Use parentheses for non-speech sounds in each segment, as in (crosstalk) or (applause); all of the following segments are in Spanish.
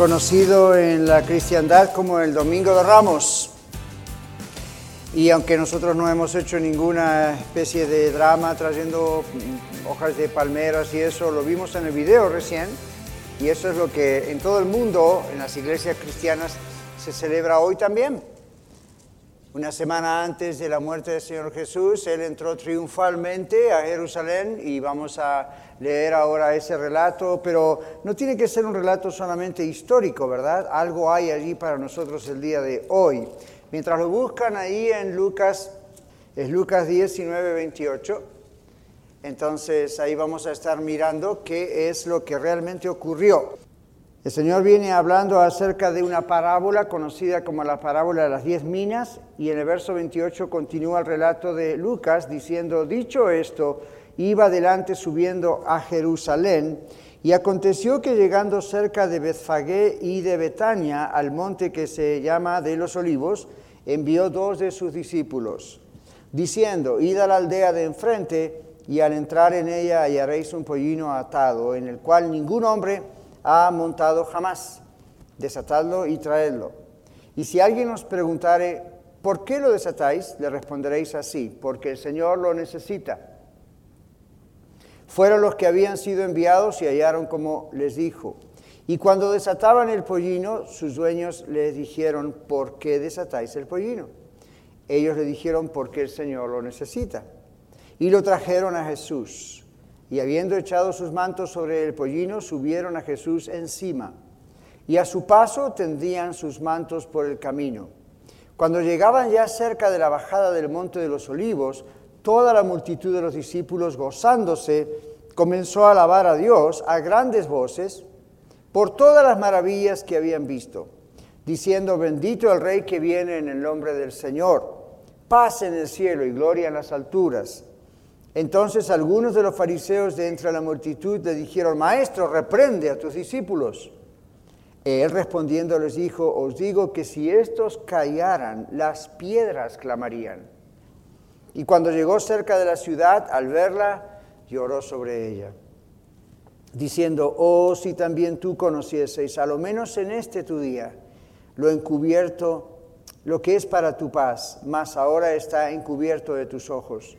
conocido en la cristiandad como el Domingo de Ramos. Y aunque nosotros no hemos hecho ninguna especie de drama trayendo hojas de palmeras y eso, lo vimos en el video recién, y eso es lo que en todo el mundo, en las iglesias cristianas, se celebra hoy también. Una semana antes de la muerte del Señor Jesús, Él entró triunfalmente a Jerusalén y vamos a leer ahora ese relato, pero no tiene que ser un relato solamente histórico, ¿verdad? Algo hay allí para nosotros el día de hoy. Mientras lo buscan ahí en Lucas, es Lucas 19, 28, entonces ahí vamos a estar mirando qué es lo que realmente ocurrió. El Señor viene hablando acerca de una parábola conocida como la parábola de las diez minas y en el verso 28 continúa el relato de Lucas diciendo, dicho esto, iba adelante subiendo a Jerusalén y aconteció que llegando cerca de Betfagé y de Betania al monte que se llama de los olivos, envió dos de sus discípulos, diciendo, id a la aldea de enfrente y al entrar en ella hallaréis un pollino atado en el cual ningún hombre ha montado jamás. Desatadlo y traedlo. Y si alguien os preguntare, ¿por qué lo desatáis? Le responderéis así, porque el Señor lo necesita. Fueron los que habían sido enviados y hallaron como les dijo. Y cuando desataban el pollino, sus dueños les dijeron, ¿por qué desatáis el pollino? Ellos le dijeron, porque el Señor lo necesita. Y lo trajeron a Jesús y habiendo echado sus mantos sobre el pollino, subieron a Jesús encima, y a su paso tendían sus mantos por el camino. Cuando llegaban ya cerca de la bajada del monte de los olivos, toda la multitud de los discípulos, gozándose, comenzó a alabar a Dios a grandes voces por todas las maravillas que habían visto, diciendo, bendito el Rey que viene en el nombre del Señor, paz en el cielo y gloria en las alturas. Entonces algunos de los fariseos de entre la multitud le dijeron, Maestro, reprende a tus discípulos. Él respondiendo les dijo, os digo que si estos callaran, las piedras clamarían. Y cuando llegó cerca de la ciudad, al verla, lloró sobre ella, diciendo, oh, si también tú conocieseis, a lo menos en este tu día, lo encubierto, lo que es para tu paz, mas ahora está encubierto de tus ojos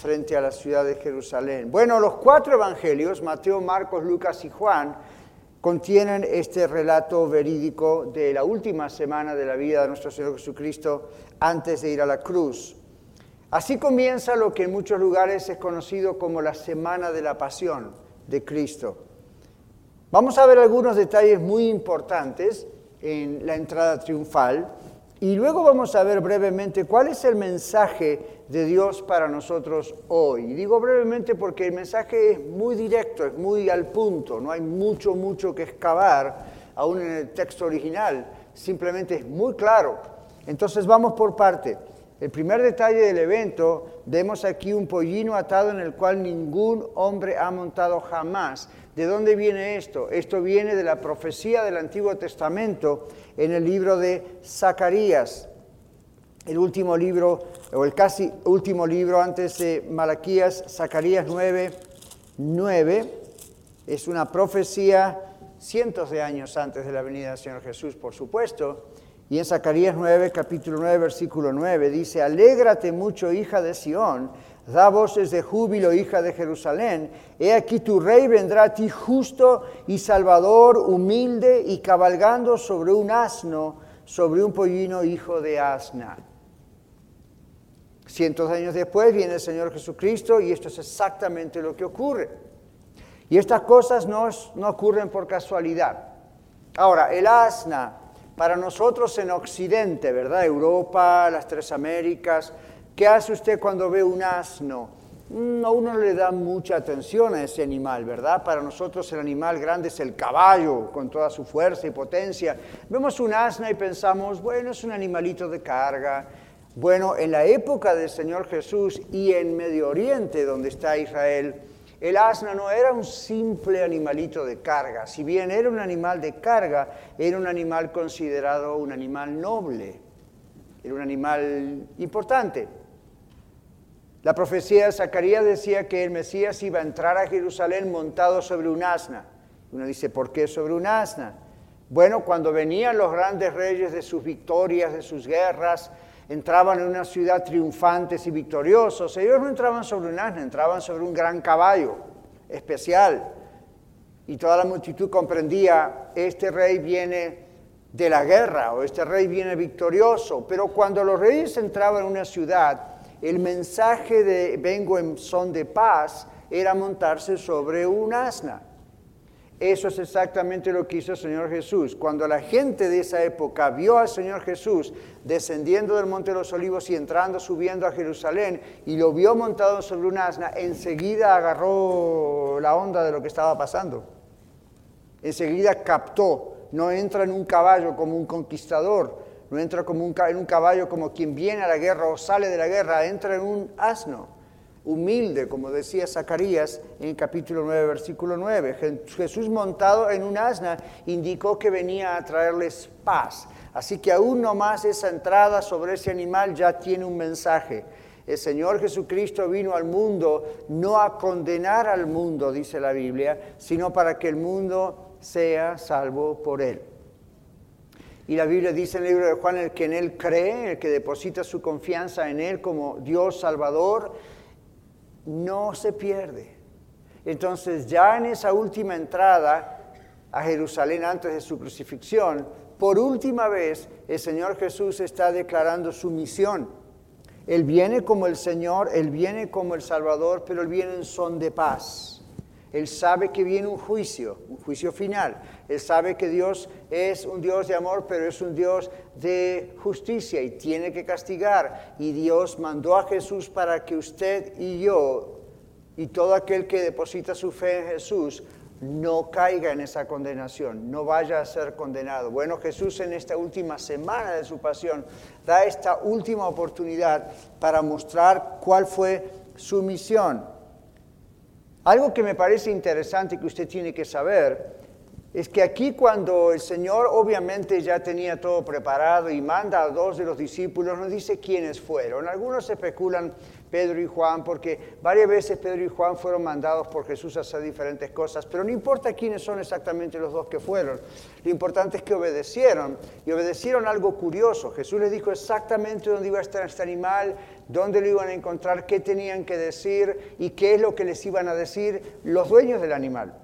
frente a la ciudad de Jerusalén. Bueno, los cuatro evangelios, Mateo, Marcos, Lucas y Juan, contienen este relato verídico de la última semana de la vida de nuestro Señor Jesucristo antes de ir a la cruz. Así comienza lo que en muchos lugares es conocido como la Semana de la Pasión de Cristo. Vamos a ver algunos detalles muy importantes en la entrada triunfal y luego vamos a ver brevemente cuál es el mensaje de Dios para nosotros hoy. Y digo brevemente porque el mensaje es muy directo, es muy al punto, no hay mucho, mucho que excavar aún en el texto original, simplemente es muy claro. Entonces vamos por parte. El primer detalle del evento, vemos aquí un pollino atado en el cual ningún hombre ha montado jamás. ¿De dónde viene esto? Esto viene de la profecía del Antiguo Testamento en el libro de Zacarías, el último libro, o el casi último libro antes de Malaquías, Zacarías 9, 9, es una profecía cientos de años antes de la venida del Señor Jesús, por supuesto. Y en Zacarías 9, capítulo 9, versículo 9, dice, Alégrate mucho, hija de Sión, Da voces de júbilo, hija de Jerusalén. He aquí tu rey vendrá a ti justo y salvador, humilde y cabalgando sobre un asno, sobre un pollino hijo de asna. Cientos de años después viene el Señor Jesucristo y esto es exactamente lo que ocurre. Y estas cosas no, no ocurren por casualidad. Ahora, el asna, para nosotros en Occidente, ¿verdad? Europa, las tres Américas, ¿qué hace usted cuando ve un asno? Mm, a uno le da mucha atención a ese animal, ¿verdad? Para nosotros el animal grande es el caballo, con toda su fuerza y potencia. Vemos un asna y pensamos, bueno, es un animalito de carga, bueno, en la época del Señor Jesús y en Medio Oriente, donde está Israel, el asna no era un simple animalito de carga. Si bien era un animal de carga, era un animal considerado un animal noble, era un animal importante. La profecía de Zacarías decía que el Mesías iba a entrar a Jerusalén montado sobre un asna. Uno dice, ¿por qué sobre un asna? Bueno, cuando venían los grandes reyes de sus victorias, de sus guerras, entraban en una ciudad triunfantes y victoriosos. Ellos no entraban sobre un asno, entraban sobre un gran caballo especial. Y toda la multitud comprendía, este rey viene de la guerra o este rey viene victorioso. Pero cuando los reyes entraban en una ciudad, el mensaje de vengo en son de paz era montarse sobre un asna. Eso es exactamente lo que hizo el Señor Jesús. Cuando la gente de esa época vio al Señor Jesús descendiendo del Monte de los Olivos y entrando, subiendo a Jerusalén, y lo vio montado sobre un asna, enseguida agarró la onda de lo que estaba pasando. Enseguida captó. No entra en un caballo como un conquistador, no entra como en un caballo como quien viene a la guerra o sale de la guerra, entra en un asno humilde, como decía Zacarías en capítulo 9, versículo 9. Jesús montado en un asna indicó que venía a traerles paz. Así que aún no más esa entrada sobre ese animal ya tiene un mensaje. El Señor Jesucristo vino al mundo no a condenar al mundo, dice la Biblia, sino para que el mundo sea salvo por él. Y la Biblia dice en el libro de Juan, el que en él cree, el que deposita su confianza en él como Dios Salvador, no se pierde. Entonces ya en esa última entrada a Jerusalén antes de su crucifixión, por última vez el Señor Jesús está declarando su misión. Él viene como el Señor, Él viene como el Salvador, pero Él viene en son de paz. Él sabe que viene un juicio, un juicio final. Él sabe que Dios es un Dios de amor, pero es un Dios de justicia y tiene que castigar. Y Dios mandó a Jesús para que usted y yo y todo aquel que deposita su fe en Jesús no caiga en esa condenación, no vaya a ser condenado. Bueno, Jesús en esta última semana de su pasión da esta última oportunidad para mostrar cuál fue su misión. Algo que me parece interesante que usted tiene que saber es que aquí cuando el Señor obviamente ya tenía todo preparado y manda a dos de los discípulos, no dice quiénes fueron. Algunos especulan Pedro y Juan, porque varias veces Pedro y Juan fueron mandados por Jesús a hacer diferentes cosas, pero no importa quiénes son exactamente los dos que fueron, lo importante es que obedecieron y obedecieron algo curioso. Jesús les dijo exactamente dónde iba a estar este animal, dónde lo iban a encontrar, qué tenían que decir y qué es lo que les iban a decir los dueños del animal.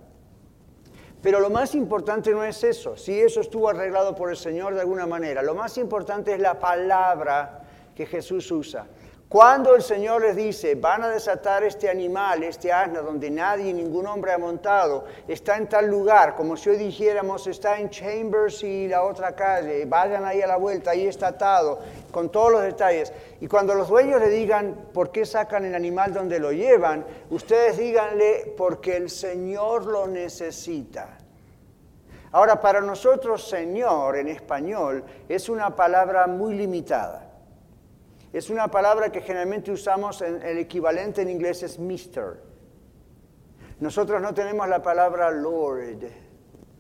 Pero lo más importante no es eso, si eso estuvo arreglado por el Señor de alguna manera, lo más importante es la palabra que Jesús usa. Cuando el Señor les dice, van a desatar este animal, este asna, donde nadie, ningún hombre ha montado, está en tal lugar, como si hoy dijéramos, está en Chambers y la otra calle, vayan ahí a la vuelta, ahí está atado, con todos los detalles. Y cuando los dueños le digan por qué sacan el animal donde lo llevan, ustedes díganle, porque el Señor lo necesita. Ahora, para nosotros, Señor, en español, es una palabra muy limitada. Es una palabra que generalmente usamos, en, el equivalente en inglés es Mr. Nosotros no tenemos la palabra Lord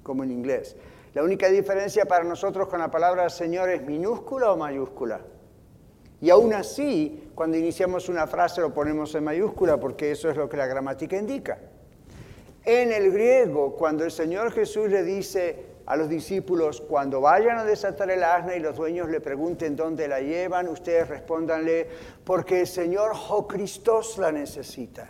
como en inglés. La única diferencia para nosotros con la palabra Señor es minúscula o mayúscula. Y aún así, cuando iniciamos una frase lo ponemos en mayúscula porque eso es lo que la gramática indica. En el griego, cuando el Señor Jesús le dice, a los discípulos, cuando vayan a desatar el asna y los dueños le pregunten dónde la llevan, ustedes respondanle, porque el Señor Jocristos la necesita.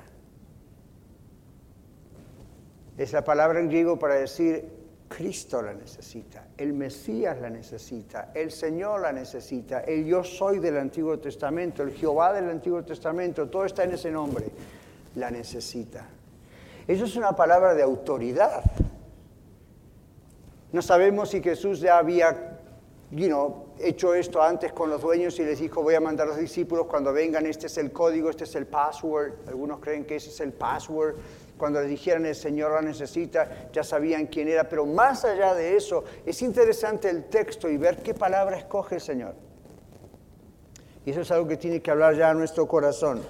Es la palabra en griego para decir, Cristo la necesita, el Mesías la necesita, el Señor la necesita, el yo soy del Antiguo Testamento, el Jehová del Antiguo Testamento, todo está en ese nombre, la necesita. Eso es una palabra de autoridad. No sabemos si Jesús ya había hecho esto antes con los dueños y les dijo, voy a mandar a los discípulos cuando vengan, este es el código, este es el password. Algunos creen que ese es el password cuando le dijeron el Señor la necesita, ya sabían quién era, pero más allá de eso, es interesante el texto y ver qué palabra escoge el Señor. Y eso es algo que tiene que hablar ya a nuestro corazón.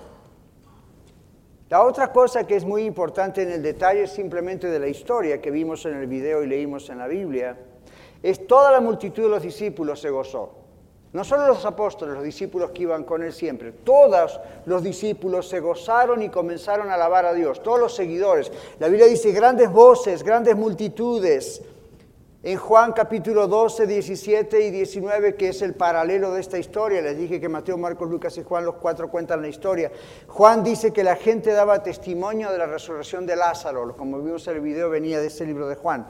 La otra cosa que es muy importante en el detalle simplemente de la historia que vimos en el video y leímos en la Biblia, es toda la multitud de los discípulos se gozó. No solo los apóstoles, los discípulos que iban con él siempre, todos los discípulos se gozaron y comenzaron a alabar a Dios, todos los seguidores. La Biblia dice grandes voces, grandes multitudes. En Juan capítulo 12, 17 y 19, que es el paralelo de esta historia, les dije que Mateo, Marcos, Lucas y Juan, los cuatro cuentan la historia. Juan dice que la gente daba testimonio de la resurrección de Lázaro, como vimos en el video, venía de ese libro de Juan.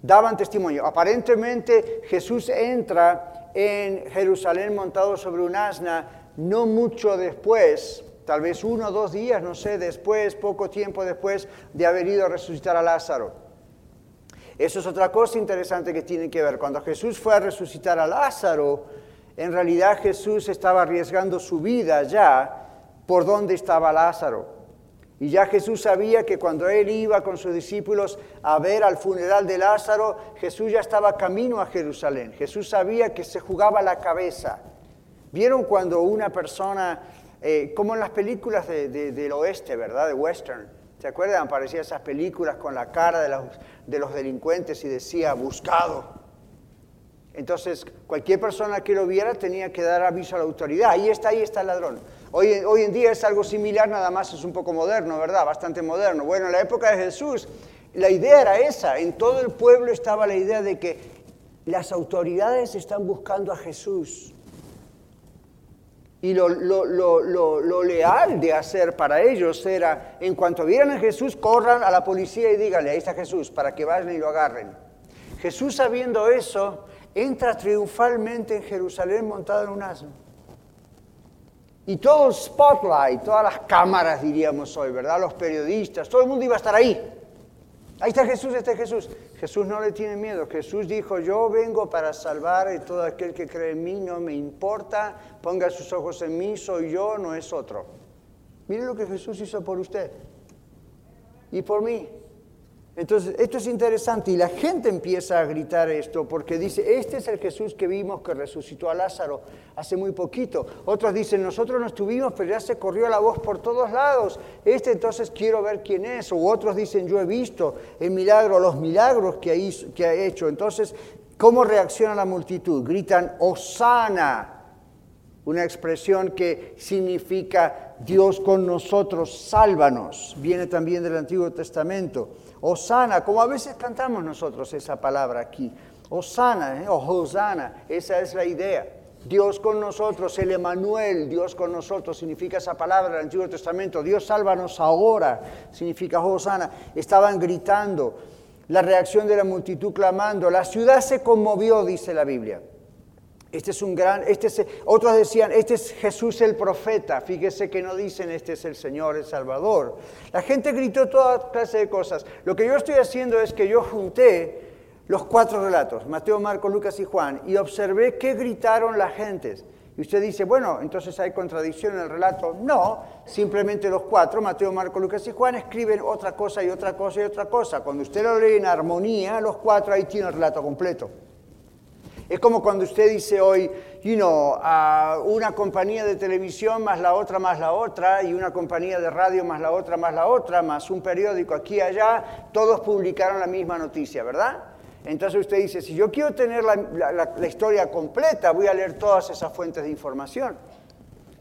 Daban testimonio. Aparentemente Jesús entra en Jerusalén montado sobre un asna, no mucho después, tal vez uno o dos días, no sé, después, poco tiempo después de haber ido a resucitar a Lázaro. Eso es otra cosa interesante que tiene que ver. Cuando Jesús fue a resucitar a Lázaro, en realidad Jesús estaba arriesgando su vida ya por donde estaba Lázaro. Y ya Jesús sabía que cuando él iba con sus discípulos a ver al funeral de Lázaro, Jesús ya estaba camino a Jerusalén. Jesús sabía que se jugaba la cabeza. ¿Vieron cuando una persona, eh, como en las películas del oeste, ¿verdad? De western, ¿se acuerdan? Aparecían esas películas con la cara de los, de los delincuentes y decía, buscado. Entonces, cualquier persona que lo viera tenía que dar aviso a la autoridad. Ahí está, ahí está el ladrón. Hoy, hoy en día es algo similar, nada más es un poco moderno, ¿verdad? Bastante moderno. Bueno, en la época de Jesús, la idea era esa. En todo el pueblo estaba la idea de que las autoridades están buscando a Jesús. Y lo, lo, leal de hacer para ellos era, en cuanto vieran a Jesús, corran a la policía y díganle, ahí está Jesús, para que vayan y lo agarren. Jesús sabiendo eso, entra triunfalmente en Jerusalén montado en un asno. Y todo el spotlight, todas las cámaras, diríamos hoy, ¿verdad? Los periodistas, todo el mundo iba a estar ahí. Ahí está Jesús, este Jesús. Jesús no le tiene miedo. Jesús dijo, yo vengo para salvar a todo aquel que cree en mí, no me importa, ponga sus ojos en mí, soy yo, no es otro. Mire lo que Jesús hizo por usted y por mí. Entonces, esto es interesante y la gente empieza a gritar esto porque dice, este es el Jesús que vimos que resucitó a Lázaro hace muy poquito. Otros dicen, nosotros no estuvimos, pero ya se corrió la voz por todos lados. Este entonces quiero ver quién es. O otros dicen, yo he visto el milagro, los milagros que, que ha hecho. Entonces, ¿cómo reacciona la multitud? Gritan, Osana una expresión que significa Dios con nosotros, sálvanos. Viene también del Antiguo Testamento. Osana, como a veces cantamos nosotros esa palabra aquí. Osana ¿eh? o Hosanna, esa es la idea. Dios con nosotros, el Emanuel, Dios con nosotros, significa esa palabra del Antiguo Testamento. Dios sálvanos ahora, significa Hosanna. Estaban gritando, la reacción de la multitud clamando. La ciudad se conmovió, dice la Biblia. Este es un gran, este es, otros decían, este es Jesús el profeta. Fíjese que no dicen, este es el Señor, el Salvador. La gente gritó toda clase de cosas. Lo que yo estoy haciendo es que yo junté los cuatro relatos, Mateo, Marcos, Lucas y Juan, y observé qué gritaron las gentes. Y usted dice, bueno, entonces hay contradicción en el relato. No, simplemente los cuatro, Mateo, Marcos, Lucas y Juan, escriben otra cosa y otra cosa y otra cosa. Cuando usted lo lee en armonía, los cuatro ahí tiene el relato completo. Es como cuando usted dice hoy, you una compañía de televisión más la otra más la otra, y una compañía de radio más la otra más la otra, más un periódico aquí y allá, todos publicaron la misma noticia, ¿verdad? Entonces usted dice, si yo quiero tener la, la historia completa, voy a leer todas esas fuentes de información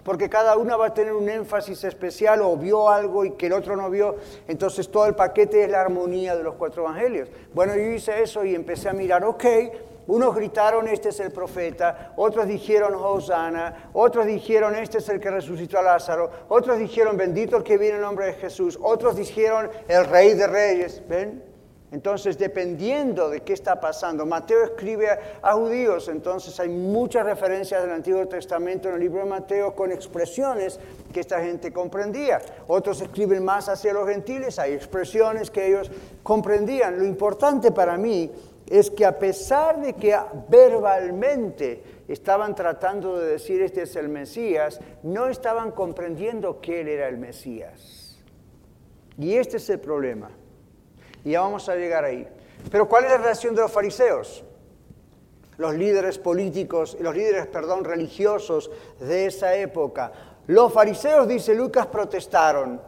porque cada una va a tener un énfasis especial o vio algo y que el otro no vio. Entonces todo el paquete es la armonía de los cuatro evangelios. Bueno, yo hice eso y empecé a mirar, ok, unos gritaron, este es el profeta, otros dijeron, Hosanna, otros dijeron, este es el que resucitó a Lázaro, otros dijeron, bendito el que viene en nombre de Jesús, otros dijeron, el rey de reyes, ¿ven? Entonces, dependiendo de qué está pasando, Mateo escribe a, judíos, entonces hay muchas referencias del Antiguo Testamento en el libro de Mateo con expresiones que esta gente comprendía. Otros escriben más hacia los gentiles, hay expresiones que ellos comprendían. Lo importante para mí es que a pesar de que verbalmente estaban tratando de decir este es el Mesías, no estaban comprendiendo que él era el Mesías. Y este es el problema. Y ya vamos a llegar ahí. Pero ¿cuál es la relación de los fariseos? Los líderes políticos, los líderes, perdón, religiosos de esa época. Los fariseos, dice Lucas, protestaron.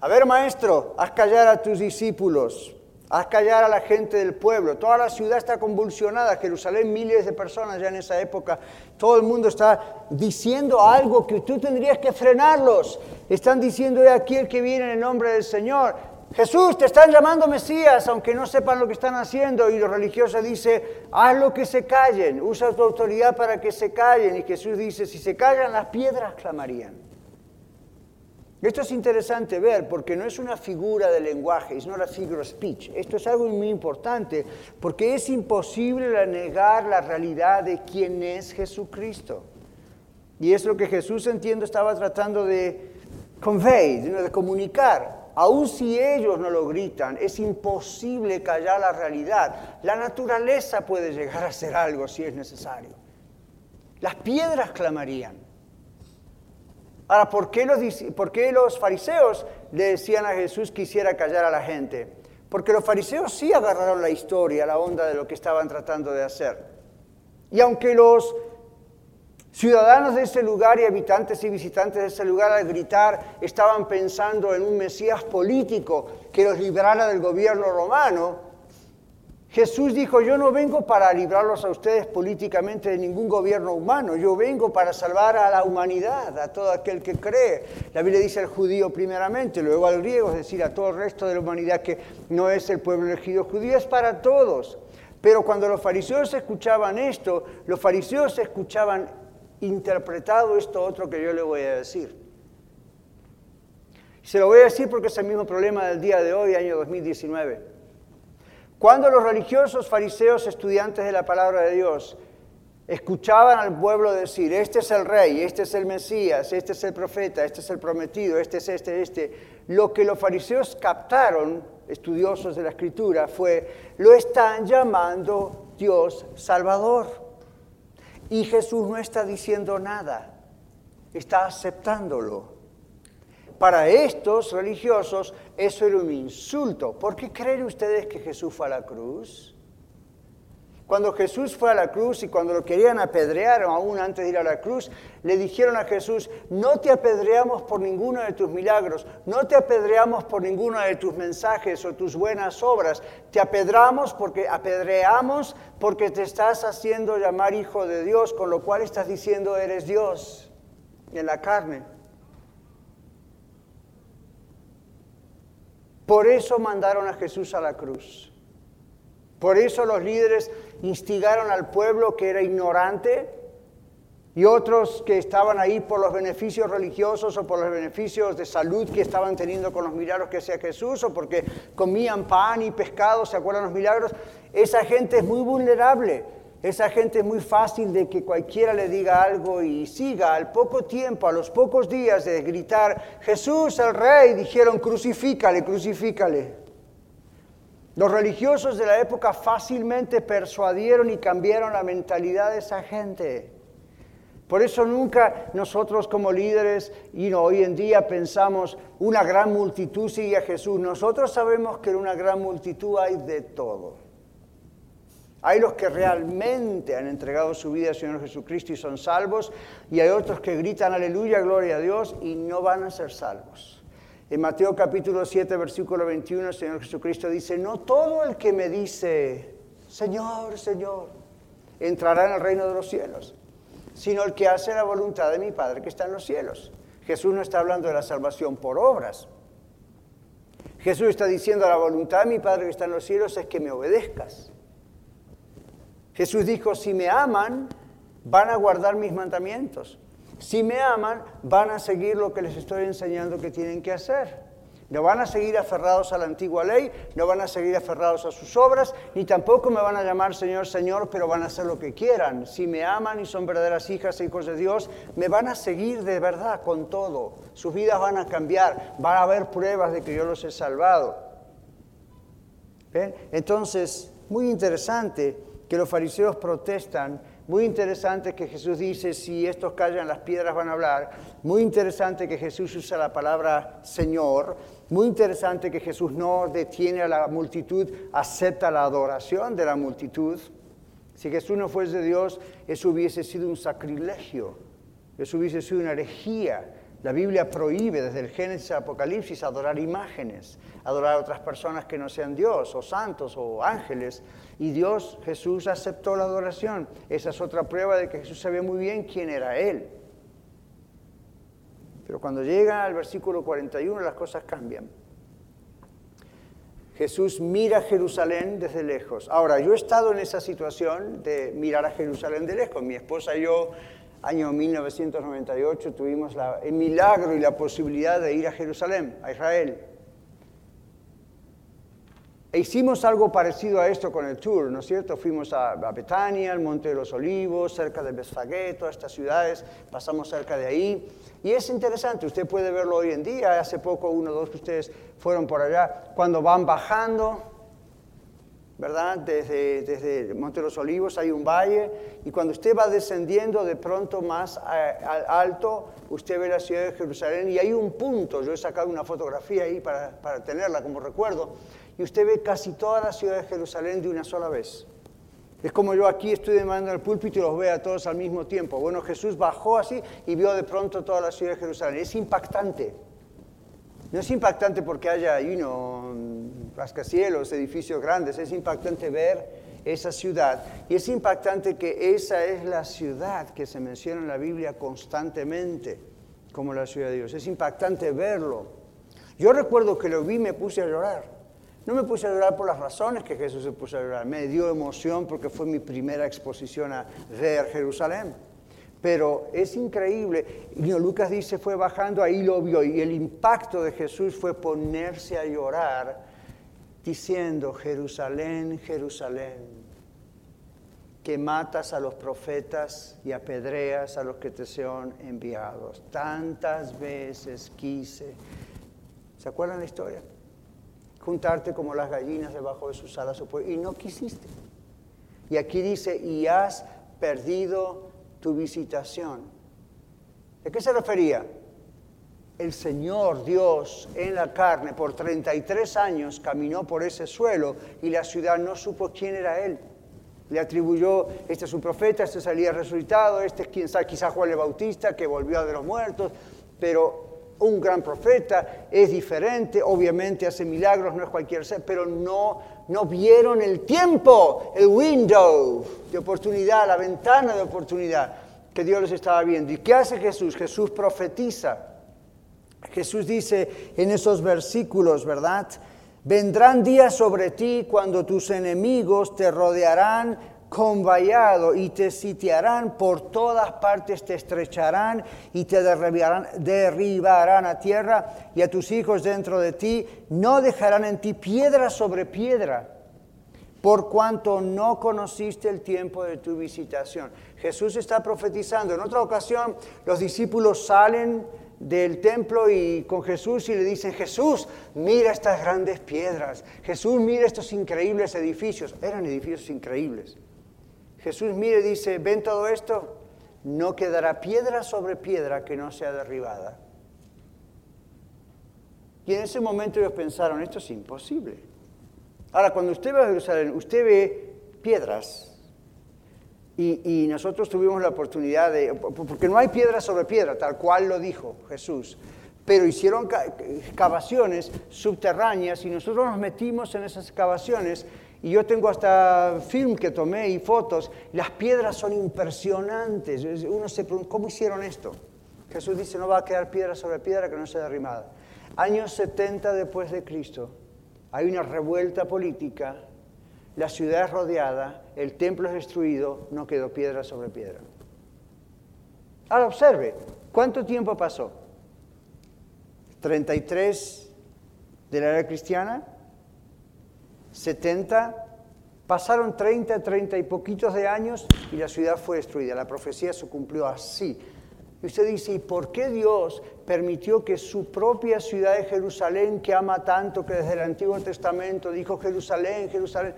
A ver, maestro, haz callar a tus discípulos, haz callar a la gente del pueblo. Toda la ciudad está convulsionada, Jerusalén, miles de personas ya en esa época. Todo el mundo está diciendo algo que tú tendrías que frenarlos. Están diciendo de aquí el que viene en el nombre del Señor. Jesús, te están llamando Mesías, aunque no sepan lo que están haciendo. Y los religiosos dicen, haz lo que se callen, usa tu autoridad para que se callen. Y Jesús dice, si se callan, las piedras clamarían. Esto es interesante ver porque no es una figura de lenguaje, es no una figura speech. Esto es algo muy importante porque es imposible negar la realidad de quién es Jesucristo. Y es lo que Jesús, entiendo, estaba tratando de convey, de comunicar. Aun si ellos no lo gritan, es imposible callar la realidad. La naturaleza puede llegar a hacer algo si es necesario. Las piedras clamarían. Ahora, ¿por qué los, por qué los fariseos le decían a Jesús que hiciera callar a la gente? Porque los fariseos sí agarraron la historia, la onda de lo que estaban tratando de hacer. Y aunque los Ciudadanos de ese lugar y habitantes y visitantes de ese lugar al gritar estaban pensando en un Mesías político que los librara del gobierno romano. Jesús dijo, yo no vengo para librarlos a ustedes políticamente de ningún gobierno humano, yo vengo para salvar a la humanidad, a todo aquel que cree. La Biblia dice al judío primeramente, luego al griego, es decir, a todo el resto de la humanidad que no es el pueblo elegido judío, es para todos. Pero cuando los fariseos escuchaban esto, los fariseos escuchaban interpretado esto otro que yo le voy a decir. Se lo voy a decir porque es el mismo problema del día de hoy, año 2019. Cuando los religiosos fariseos, estudiantes de la palabra de Dios, escuchaban al pueblo decir, este es el rey, este es el Mesías, este es el profeta, este es el prometido, este es este, este, lo que los fariseos captaron, estudiosos de la escritura, fue, lo están llamando Dios Salvador. Y Jesús no está diciendo nada, está aceptándolo. Para estos religiosos eso era un insulto. ¿Por qué creen ustedes que Jesús fue a la cruz? Cuando Jesús fue a la cruz y cuando lo querían apedrear, aún antes de ir a la cruz, le dijeron a Jesús, no te apedreamos por ninguno de tus milagros, no te apedreamos por ninguno de tus mensajes o tus buenas obras, te apedreamos porque apedreamos porque te estás haciendo llamar hijo de Dios, con lo cual estás diciendo eres Dios en la carne. Por eso mandaron a Jesús a la cruz. Por eso los líderes instigaron al pueblo que era ignorante y otros que estaban ahí por los beneficios religiosos o por los beneficios de salud que estaban teniendo con los milagros que hacía Jesús o porque comían pan y pescado, ¿se acuerdan los milagros? Esa gente es muy vulnerable, esa gente es muy fácil de que cualquiera le diga algo y siga. Al poco tiempo, a los pocos días de gritar, Jesús el rey, dijeron, crucifícale, crucifícale. Los religiosos de la época fácilmente persuadieron y cambiaron la mentalidad de esa gente. Por eso nunca nosotros como líderes y hoy en día pensamos una gran multitud sigue a Jesús. Nosotros sabemos que en una gran multitud hay de todo. Hay los que realmente han entregado su vida al Señor Jesucristo y son salvos, y hay otros que gritan aleluya, gloria a Dios y no van a ser salvos. En Mateo capítulo 7, versículo 21, el Señor Jesucristo dice, no todo el que me dice, Señor, Señor, entrará en el reino de los cielos, sino el que hace la voluntad de mi Padre que está en los cielos. Jesús no está hablando de la salvación por obras. Jesús está diciendo, la voluntad de mi Padre que está en los cielos es que me obedezcas. Jesús dijo, si me aman, van a guardar mis mandamientos. Si me aman, van a seguir lo que les estoy enseñando que tienen que hacer. No van a seguir aferrados a la antigua ley, no van a seguir aferrados a sus obras, ni tampoco me van a llamar Señor, Señor, pero van a hacer lo que quieran. Si me aman y son verdaderas hijas e hijos de Dios, me van a seguir de verdad con todo. Sus vidas van a cambiar, van a haber pruebas de que yo los he salvado. Entonces, muy interesante que los fariseos protestan muy interesante que Jesús dice, si estos callan, las piedras van a hablar. Muy interesante que Jesús usa la palabra Señor. Muy interesante que Jesús no detiene a la multitud, acepta la adoración de la multitud. Si Jesús no fuese Dios, eso hubiese sido un sacrilegio, eso hubiese sido una herejía. La Biblia prohíbe desde el Génesis al Apocalipsis adorar imágenes, adorar a otras personas que no sean Dios, o santos, o ángeles. Y Dios, Jesús, aceptó la adoración. Esa es otra prueba de que Jesús sabía muy bien quién era Él. Pero cuando llega al versículo 41 las cosas cambian. Jesús mira a Jerusalén desde lejos. Ahora, yo he estado en esa situación de mirar a Jerusalén de lejos. Mi esposa y yo, año 1998, tuvimos el milagro y la posibilidad de ir a Jerusalén, a Israel. E hicimos algo parecido a esto con el tour, ¿no es cierto? Fuimos a, Betania, al Monte de los Olivos, cerca de Betfagé, todas estas ciudades, pasamos cerca de ahí. Y es interesante, usted puede verlo hoy en día, hace poco uno o dos de ustedes fueron por allá, cuando van bajando, ¿verdad? Desde, desde Monte de los Olivos hay un valle y cuando usted va descendiendo de pronto más alto, usted ve la ciudad de Jerusalén y hay un punto, yo he sacado una fotografía ahí para, para tenerla como recuerdo, y usted ve casi toda la ciudad de Jerusalén de una sola vez. Es como yo aquí estoy demandando el púlpito y los veo a todos al mismo tiempo. Bueno, Jesús bajó así y vio de pronto toda la ciudad de Jerusalén. Es impactante. No es impactante porque haya, you know, rascacielos, edificios grandes. Es impactante ver esa ciudad. Y es impactante que esa es la ciudad que se menciona en la Biblia constantemente como la ciudad de Dios. Es impactante verlo. Yo recuerdo que lo vi y me puse a llorar. No me puse a llorar por las razones que Jesús se puso a llorar. Me dio emoción porque fue mi primera exposición a ver Jerusalén. Pero es increíble. Lucas dice, fue bajando, ahí lo vio. Y el impacto de Jesús fue ponerse a llorar diciendo, Jerusalén, Jerusalén, que matas a los profetas y apedreas a los que te son enviados. Tantas veces quise. ¿Se acuerdan la historia? Juntarte como las gallinas debajo de sus alas, y no quisiste. Y aquí dice, y has perdido tu visitación. ¿De qué se refería? El Señor Dios en la carne por 33 años caminó por ese suelo y la ciudad no supo quién era Él. Le atribuyó, este es un profeta, este salía resucitado, este es quien sabe, quizás Juan el Bautista que volvió de los muertos, pero un gran profeta, es diferente, obviamente hace milagros, no es cualquier ser, pero no, no vieron el tiempo, el window de oportunidad, la ventana de oportunidad que Dios les estaba viendo. ¿Y qué hace Jesús? Jesús profetiza. Jesús dice en esos versículos, ¿verdad? Vendrán días sobre ti cuando tus enemigos te rodearán con vallado y te sitiarán por todas partes, te estrecharán y te derribarán, derribarán a tierra y a tus hijos dentro de ti, no dejarán en ti piedra sobre piedra, por cuanto no conociste el tiempo de tu visitación. Jesús está profetizando. En otra ocasión los discípulos salen del templo y con Jesús y le dicen, Jesús, mira estas grandes piedras, Jesús, mira estos increíbles edificios. Eran edificios increíbles. Jesús mire y dice, ¿ven todo esto? No quedará piedra sobre piedra que no sea derribada. Y en ese momento ellos pensaron, esto es imposible. Ahora, cuando usted va a Jerusalén, usted ve piedras. Y, y, nosotros tuvimos la oportunidad de, porque no hay piedra sobre piedra, tal cual lo dijo Jesús, pero hicieron excavaciones subterráneas y nosotros nos metimos en esas excavaciones y yo tengo hasta film que tomé y fotos. Las piedras son impresionantes. Uno se pregunta, ¿cómo hicieron esto? Jesús dice, no va a quedar piedra sobre piedra que no sea derrimada. Años 70 después de Cristo, hay una revuelta política, la ciudad es rodeada, el templo es destruido, no quedó piedra sobre piedra. Ahora observe, ¿cuánto tiempo pasó? 33 de la era cristiana, 70, pasaron 30, 30 y poquitos de años y la ciudad fue destruida. La profecía se cumplió así. Y usted dice, ¿y por qué Dios permitió que su propia ciudad de Jerusalén, que ama tanto, que desde el Antiguo Testamento dijo Jerusalén, Jerusalén,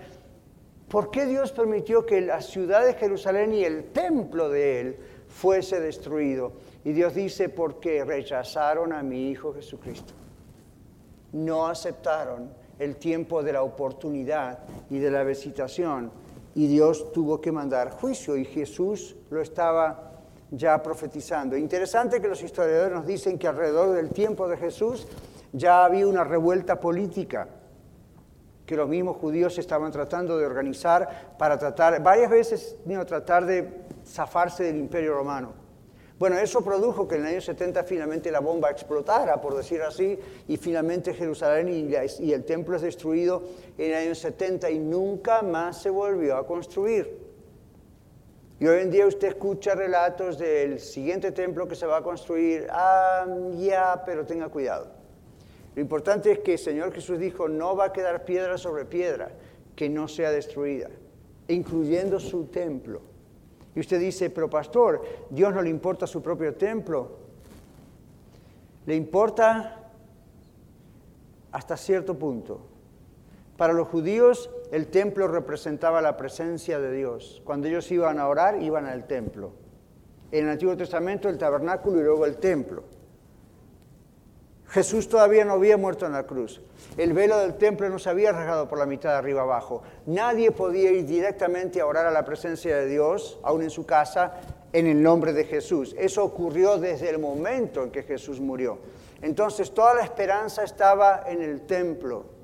¿por qué Dios permitió que la ciudad de Jerusalén y el templo de él fuese destruido? Y Dios dice, porque rechazaron a mi Hijo Jesucristo. No aceptaron el tiempo de la oportunidad y de la visitación. Y Dios tuvo que mandar juicio y Jesús lo estaba ya profetizando. Interesante que los historiadores nos dicen que alrededor del tiempo de Jesús ya había una revuelta política que los mismos judíos estaban tratando de organizar para tratar, varias veces, tratar de zafarse del imperio romano. Bueno, eso produjo que en el año 70 finalmente la bomba explotara, por decir así, y finalmente Jerusalén y, el templo es destruido en el año 70 y nunca más se volvió a construir. Y hoy en día usted escucha relatos del siguiente templo que se va a construir, ah, ya, pero tenga cuidado. Lo importante es que el Señor Jesús dijo, no va a quedar piedra sobre piedra que no sea destruida, incluyendo su templo. Y usted dice, pero pastor, Dios no le importa su propio templo. Le importa hasta cierto punto. Para los judíos el templo representaba la presencia de Dios. Cuando ellos iban a orar, iban al templo. En el Antiguo Testamento el tabernáculo y luego el templo. Jesús todavía no había muerto en la cruz. El velo del templo no se había rasgado por la mitad arriba abajo. Nadie podía ir directamente a orar a la presencia de Dios, aún en su casa, en el nombre de Jesús. Eso ocurrió desde el momento en que Jesús murió. Entonces toda la esperanza estaba en el templo.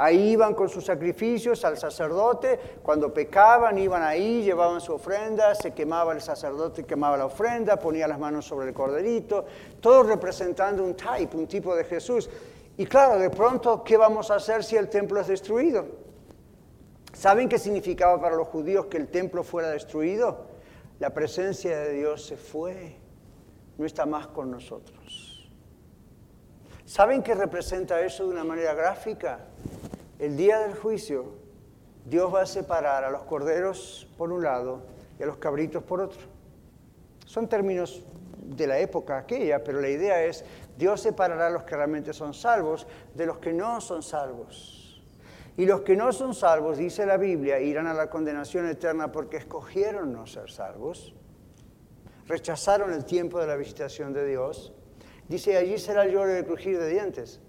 Ahí iban con sus sacrificios al sacerdote, cuando pecaban iban ahí, llevaban su ofrenda, se quemaba el sacerdote, quemaba la ofrenda, ponía las manos sobre el corderito, todo representando un type, un tipo de Jesús. Y claro, de pronto, ¿qué vamos a hacer si el templo es destruido? ¿Saben qué significaba para los judíos que el templo fuera destruido? La presencia de Dios se fue, no está más con nosotros. ¿Saben qué representa eso de una manera gráfica? el día del juicio, Dios va a separar a los corderos por un lado y a los cabritos por otro. Son términos de la época aquella, pero la idea es, Dios separará a los que realmente son salvos de los que no son salvos. Y los que no son salvos, dice la Biblia, irán a la condenación eterna porque escogieron no ser salvos, rechazaron el tiempo de la visitación de Dios. Dice, allí será el lloro y el crujir de dientes.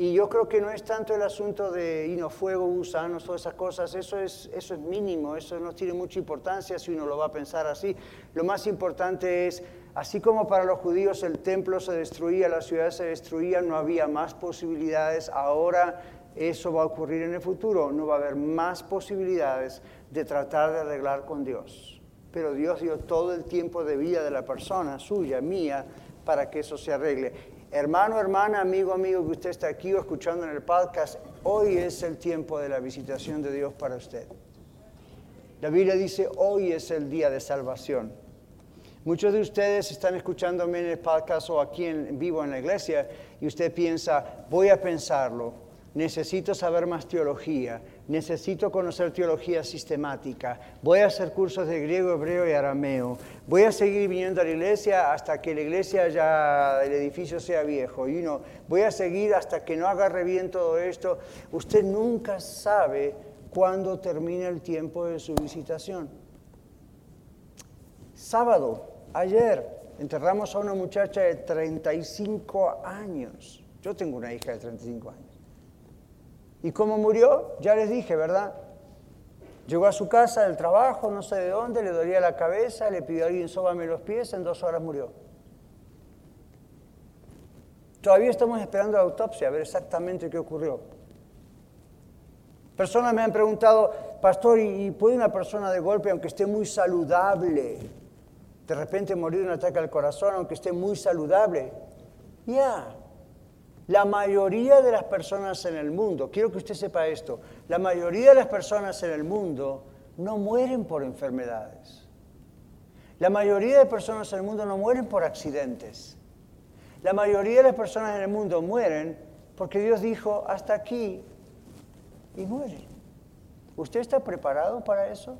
Y yo creo que no es tanto el asunto de no fuego, gusanos, todas esas cosas, eso es, eso es mínimo, eso no tiene mucha importancia si uno lo va a pensar así. Lo más importante es, así como para los judíos el templo se destruía, la ciudad se destruía, no había más posibilidades, ahora eso va a ocurrir en el futuro, no va a haber más posibilidades de tratar de arreglar con Dios. Pero Dios dio todo el tiempo de vida de la persona, suya, mía, para que eso se arregle. Hermano, hermana, amigo, amigo que usted está aquí o escuchando en el podcast, hoy es el tiempo de la visitación de Dios para usted. La Biblia dice, hoy es el día de salvación. Muchos de ustedes están escuchándome en el podcast o aquí en vivo en la iglesia y usted piensa, voy a pensarlo, necesito saber más teología, necesito conocer teología sistemática, voy a hacer cursos de griego, hebreo y arameo, voy a seguir viniendo a la iglesia hasta que la iglesia ya, el edificio sea viejo, y no, voy a seguir hasta que no agarre bien todo esto. Usted nunca sabe cuándo termina el tiempo de su visitación. Sábado, ayer, enterramos a una muchacha de 35 años. Yo tengo una hija de 35 años. ¿Y cómo murió? Ya les dije, ¿verdad? Llegó a su casa del trabajo, no sé de dónde, le dolía la cabeza, le pidió a alguien sóbame los pies, en dos horas murió. Todavía estamos esperando la autopsia, a ver exactamente qué ocurrió. Personas me han preguntado, pastor, ¿y puede una persona de golpe, aunque esté muy saludable, de repente morir de un ataque al corazón, aunque esté muy saludable? Ya, la mayoría de las personas en el mundo, quiero que usted sepa esto, la mayoría de las personas en el mundo no mueren por enfermedades. La mayoría de personas en el mundo no mueren por accidentes. La mayoría de las personas en el mundo mueren Porque Dios dijo, hasta aquí, y muere. ¿Usted está preparado para eso?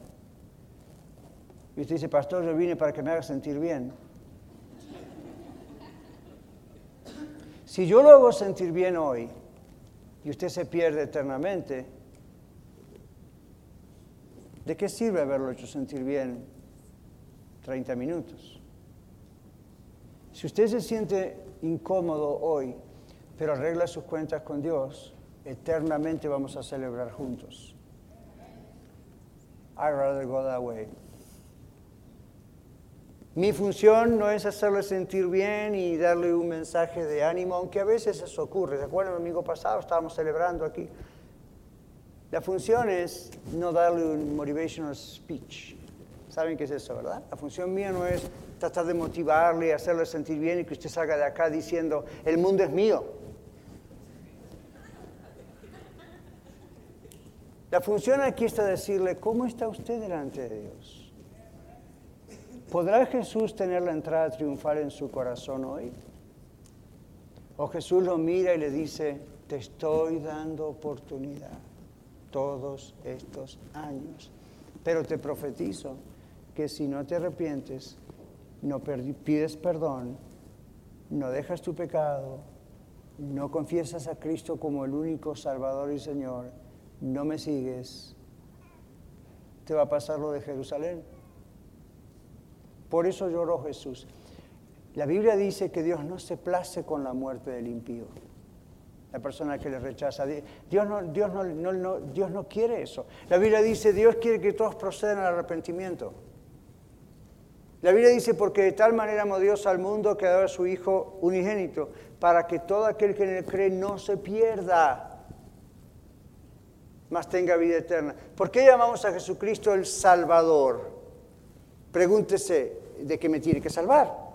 Y usted dice, pastor, yo vine para que me haga sentir bien. Si yo lo hago sentir bien hoy y usted se pierde eternamente, ¿de qué sirve haberlo hecho sentir bien 30 minutos? Si usted se siente incómodo hoy, pero arregla sus cuentas con Dios, eternamente vamos a celebrar juntos. I'd rather go that way. Mi función no es hacerle sentir bien y darle un mensaje de ánimo, aunque a veces eso ocurre. ¿Se acuerdan? El domingo pasado estábamos celebrando aquí. La función es no darle un motivational speech. ¿Saben qué es eso, verdad? La función mía no es tratar de motivarle hacerle sentir bien y que usted salga de acá diciendo, el mundo es mío. La función aquí está decirle, ¿cómo está usted delante de Dios? ¿Podrá Jesús tener la entrada triunfal en su corazón hoy? O Jesús lo mira y le dice, te estoy dando oportunidad todos estos años, pero te profetizo que si no te arrepientes, no pides perdón, no dejas tu pecado, no confiesas a Cristo como el único Salvador y Señor, no me sigues, te va a pasar lo de Jerusalén. Por eso lloró Jesús. La Biblia dice que Dios no se place con la muerte del impío, la persona que le rechaza. Dios no, Dios no, Dios no quiere eso. La Biblia dice, Dios quiere que todos procedan al arrepentimiento. La Biblia dice, porque de tal manera amó Dios al mundo que ha dado a su Hijo unigénito, para que todo aquel que en él cree no se pierda, mas tenga vida eterna. ¿Por qué llamamos a Jesucristo el Salvador? Pregúntese, ¿de qué me tiene que salvar?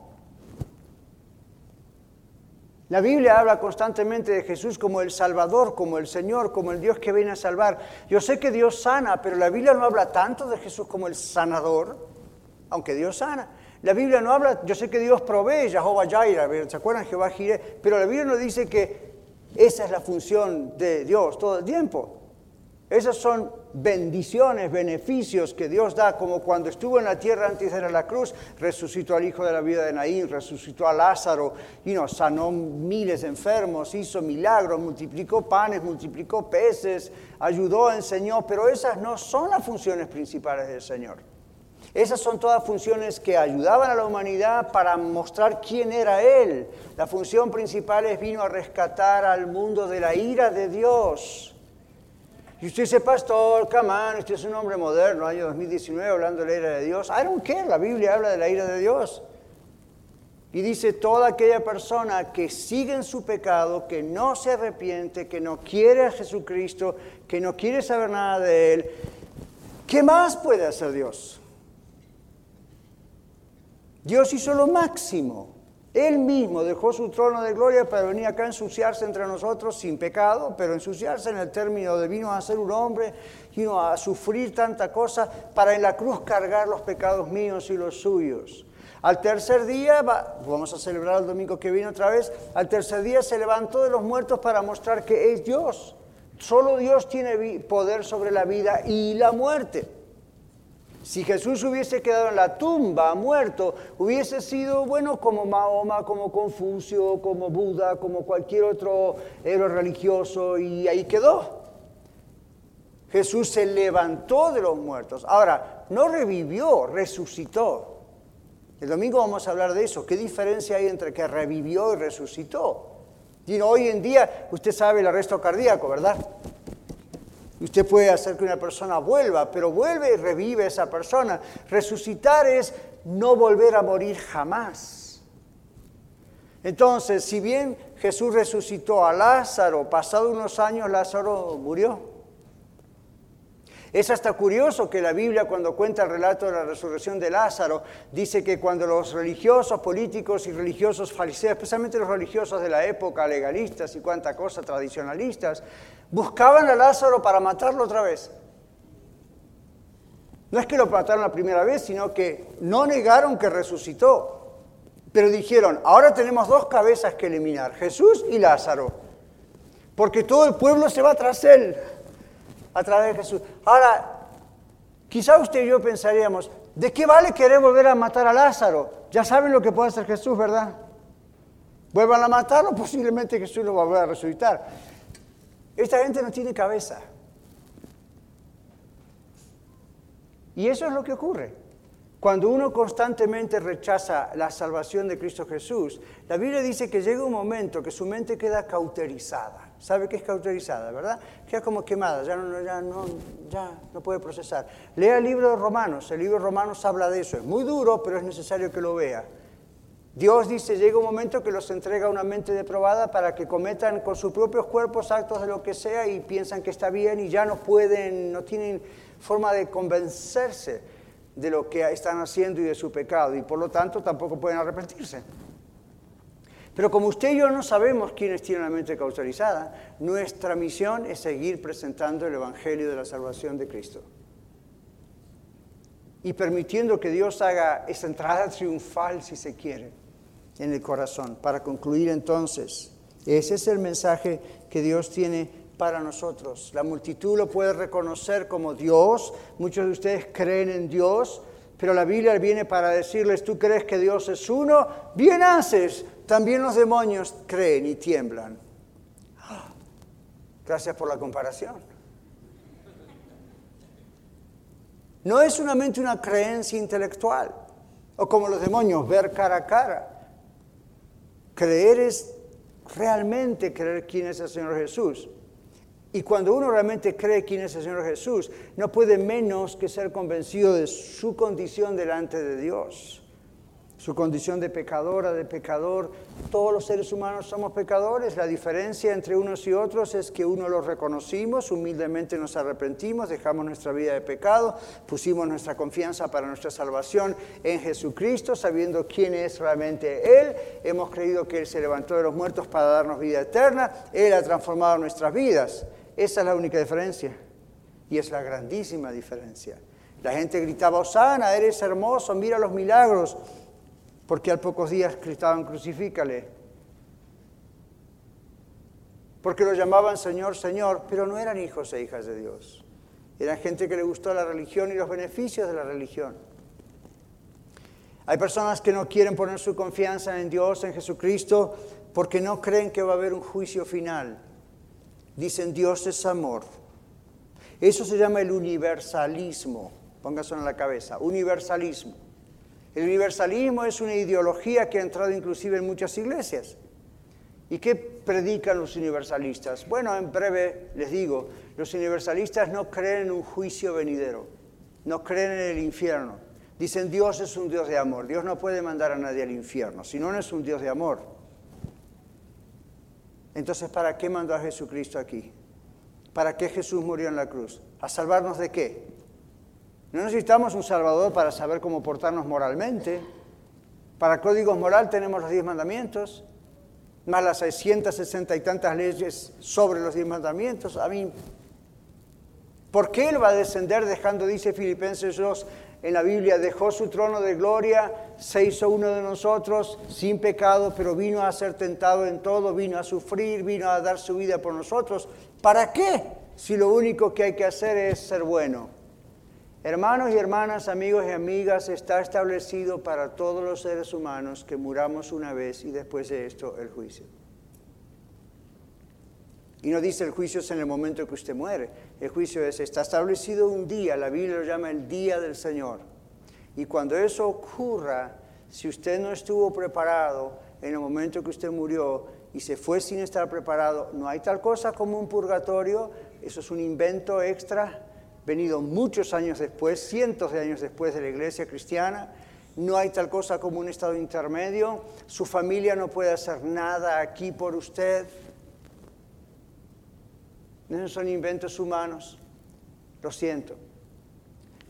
La Biblia habla constantemente de Jesús como el Salvador, como el Señor, como el Dios que viene a salvar. Yo sé que Dios sana, pero la Biblia no habla tanto de Jesús como el sanador, aunque Dios sana. La Biblia no habla, yo sé que Dios provee, Jehová Jaira, ¿se acuerdan? Jehová Jireh, pero la Biblia no dice que esa es la función de Dios todo el tiempo. Esas son bendiciones, beneficios que Dios da, como cuando estuvo en la tierra antes de la cruz, resucitó al hijo de la vida de Naín, resucitó a Lázaro, y sanó miles de enfermos, hizo milagros, multiplicó panes, multiplicó peces, ayudó, enseñó, pero esas no son las funciones principales del Señor. Esas son todas funciones que ayudaban a la humanidad para mostrar quién era Él. La función principal es vino a rescatar al mundo de la ira de Dios. Y usted dice, pastor, camán, usted es un hombre moderno, año 2019, hablando de la ira de Dios. I don't care, la Biblia habla de la ira de Dios. Y dice, toda aquella persona que sigue en su pecado, que no se arrepiente, que no quiere a Jesucristo, que no quiere saber nada de Él, ¿qué más puede hacer Dios? Dios hizo lo máximo. Él mismo dejó su trono de gloria para venir acá a ensuciarse entre nosotros sin pecado, pero ensuciarse en el término de vino a ser un hombre, vino a sufrir tanta cosa para en la cruz cargar los pecados míos y los suyos. Al tercer día, vamos a celebrar el domingo que viene otra vez, al tercer día se levantó de los muertos para mostrar que es Dios. Solo Dios tiene poder sobre la vida y la muerte. Si Jesús hubiese quedado en la tumba, muerto, hubiese sido, bueno, como Mahoma, como Confucio, como Buda, como cualquier otro héroe religioso, y ahí quedó. Jesús se levantó de los muertos. Ahora, no revivió, resucitó. El domingo vamos a hablar de eso. ¿Qué diferencia hay entre que revivió y resucitó? Y hoy en día, usted sabe el arresto cardíaco, ¿verdad? Usted puede hacer que una persona vuelva, pero vuelve y revive esa persona. Resucitar es no volver a morir jamás. Entonces, si bien Jesús resucitó a Lázaro, pasado unos años Lázaro murió. Es hasta curioso que la Biblia cuando cuenta el relato de la resurrección de Lázaro, dice que cuando los religiosos, políticos y religiosos fariseos, especialmente los religiosos de la época, legalistas y cuanta cosa, tradicionalistas, buscaban a Lázaro para matarlo otra vez. No es que lo mataron la primera vez, sino que no negaron que resucitó, pero dijeron, ahora tenemos dos cabezas que eliminar, Jesús y Lázaro. porque todo el pueblo se va tras él, a través de Jesús. Ahora, quizá usted y yo pensaríamos, ¿de qué vale querer volver a matar a Lázaro? Ya saben lo que puede hacer Jesús, ¿verdad? Vuelvan a matarlo, (laughs) posiblemente Jesús lo va a volver a resucitar. Esta gente no tiene cabeza. Y eso es lo que ocurre. Cuando uno constantemente rechaza la salvación de Cristo Jesús, la Biblia dice que llega un momento que su mente queda cauterizada. ¿Sabe qué es cauterizada, verdad? Queda como quemada, ya no, ya no, ya no puede procesar. Lea el libro de Romanos, el libro de Romanos habla de eso. Es muy duro, pero es necesario que lo vea. Dios dice, llega un momento que los entrega a una mente deprobada para que cometan con sus propios cuerpos actos de lo que sea y piensan que está bien y ya no pueden, no tienen forma de convencerse de lo que están haciendo y de su pecado, y por lo tanto tampoco pueden arrepentirse. Pero como usted y yo no sabemos quiénes tienen la mente cauterizada, nuestra misión es seguir presentando el Evangelio de la salvación de Cristo. Y permitiendo que Dios haga esa entrada triunfal, si se quiere, en el corazón. Para concluir entonces, ese es el mensaje que Dios tiene para nosotros. La multitud lo puede reconocer como Dios, muchos de ustedes creen en Dios, pero la Biblia viene para decirles, tú crees que Dios es uno, bien haces, también los demonios creen y tiemblan. Gracias por la comparación. No es solamente una creencia intelectual, o como los demonios, ver cara a cara. Creer es realmente creer quién es el Señor Jesús. Y cuando uno realmente cree quién es el Señor Jesús, no puede menos que ser convencido de su condición delante de Dios. Su condición de pecadora, de pecador. Todos los seres humanos somos pecadores. La diferencia entre unos y otros es que uno los reconocimos, humildemente nos arrepentimos, dejamos nuestra vida de pecado, pusimos nuestra confianza para nuestra salvación en Jesucristo, sabiendo quién es realmente Él. Hemos creído que Él se levantó de los muertos para darnos vida eterna. Él ha transformado nuestras vidas. Esa es la única diferencia. Y es la grandísima diferencia. La gente gritaba, Osana, eres hermoso, mira los milagros. Porque al pocos días gritaban, crucifícale. Porque lo llamaban Señor, Señor, pero no eran hijos e hijas de Dios. Eran gente que le gustó la religión y los beneficios de la religión. Hay personas que no quieren poner su confianza en Dios, en Jesucristo, porque no creen que va a haber un juicio final. Dicen Dios es amor. Eso se llama el universalismo. Póngaselo en la cabeza. Universalismo. El universalismo es una ideología que ha entrado inclusive en muchas iglesias. ¿Y qué predican los universalistas? Bueno, en breve les digo, los universalistas no creen en un juicio venidero, no creen en el infierno. Dicen Dios es un Dios de amor, Dios no puede mandar a nadie al infierno, si no, no es un Dios de amor. Entonces, ¿para qué mandó a Jesucristo aquí? ¿Para qué Jesús murió en la cruz? ¿A salvarnos de qué? No necesitamos un Salvador para saber cómo portarnos moralmente. Para códigos moral tenemos los diez mandamientos, más las 660 y tantas leyes sobre los diez mandamientos. A mí, ¿por qué Él va a descender dejando, dice Filipenses 2, en la Biblia, dejó su trono de gloria, se hizo uno de nosotros sin pecado, pero vino a ser tentado en todo, vino a sufrir, vino a dar su vida por nosotros. ¿Para qué? Si lo único que hay que hacer es ser bueno. Hermanos y hermanas, amigos y amigas, está establecido para todos los seres humanos que muramos una vez y después de esto el juicio. Y no dice el juicio es en el momento que usted muere. El juicio es, está establecido un día, la Biblia lo llama el día del Señor. Y cuando eso ocurra, si usted no estuvo preparado en el momento que usted murió y se fue sin estar preparado, no hay tal cosa como un purgatorio, eso es un invento extra, venido muchos años después, cientos de años después de la iglesia cristiana. No hay tal cosa como un estado intermedio, su familia no puede hacer nada aquí por usted. No son inventos humanos. Lo siento.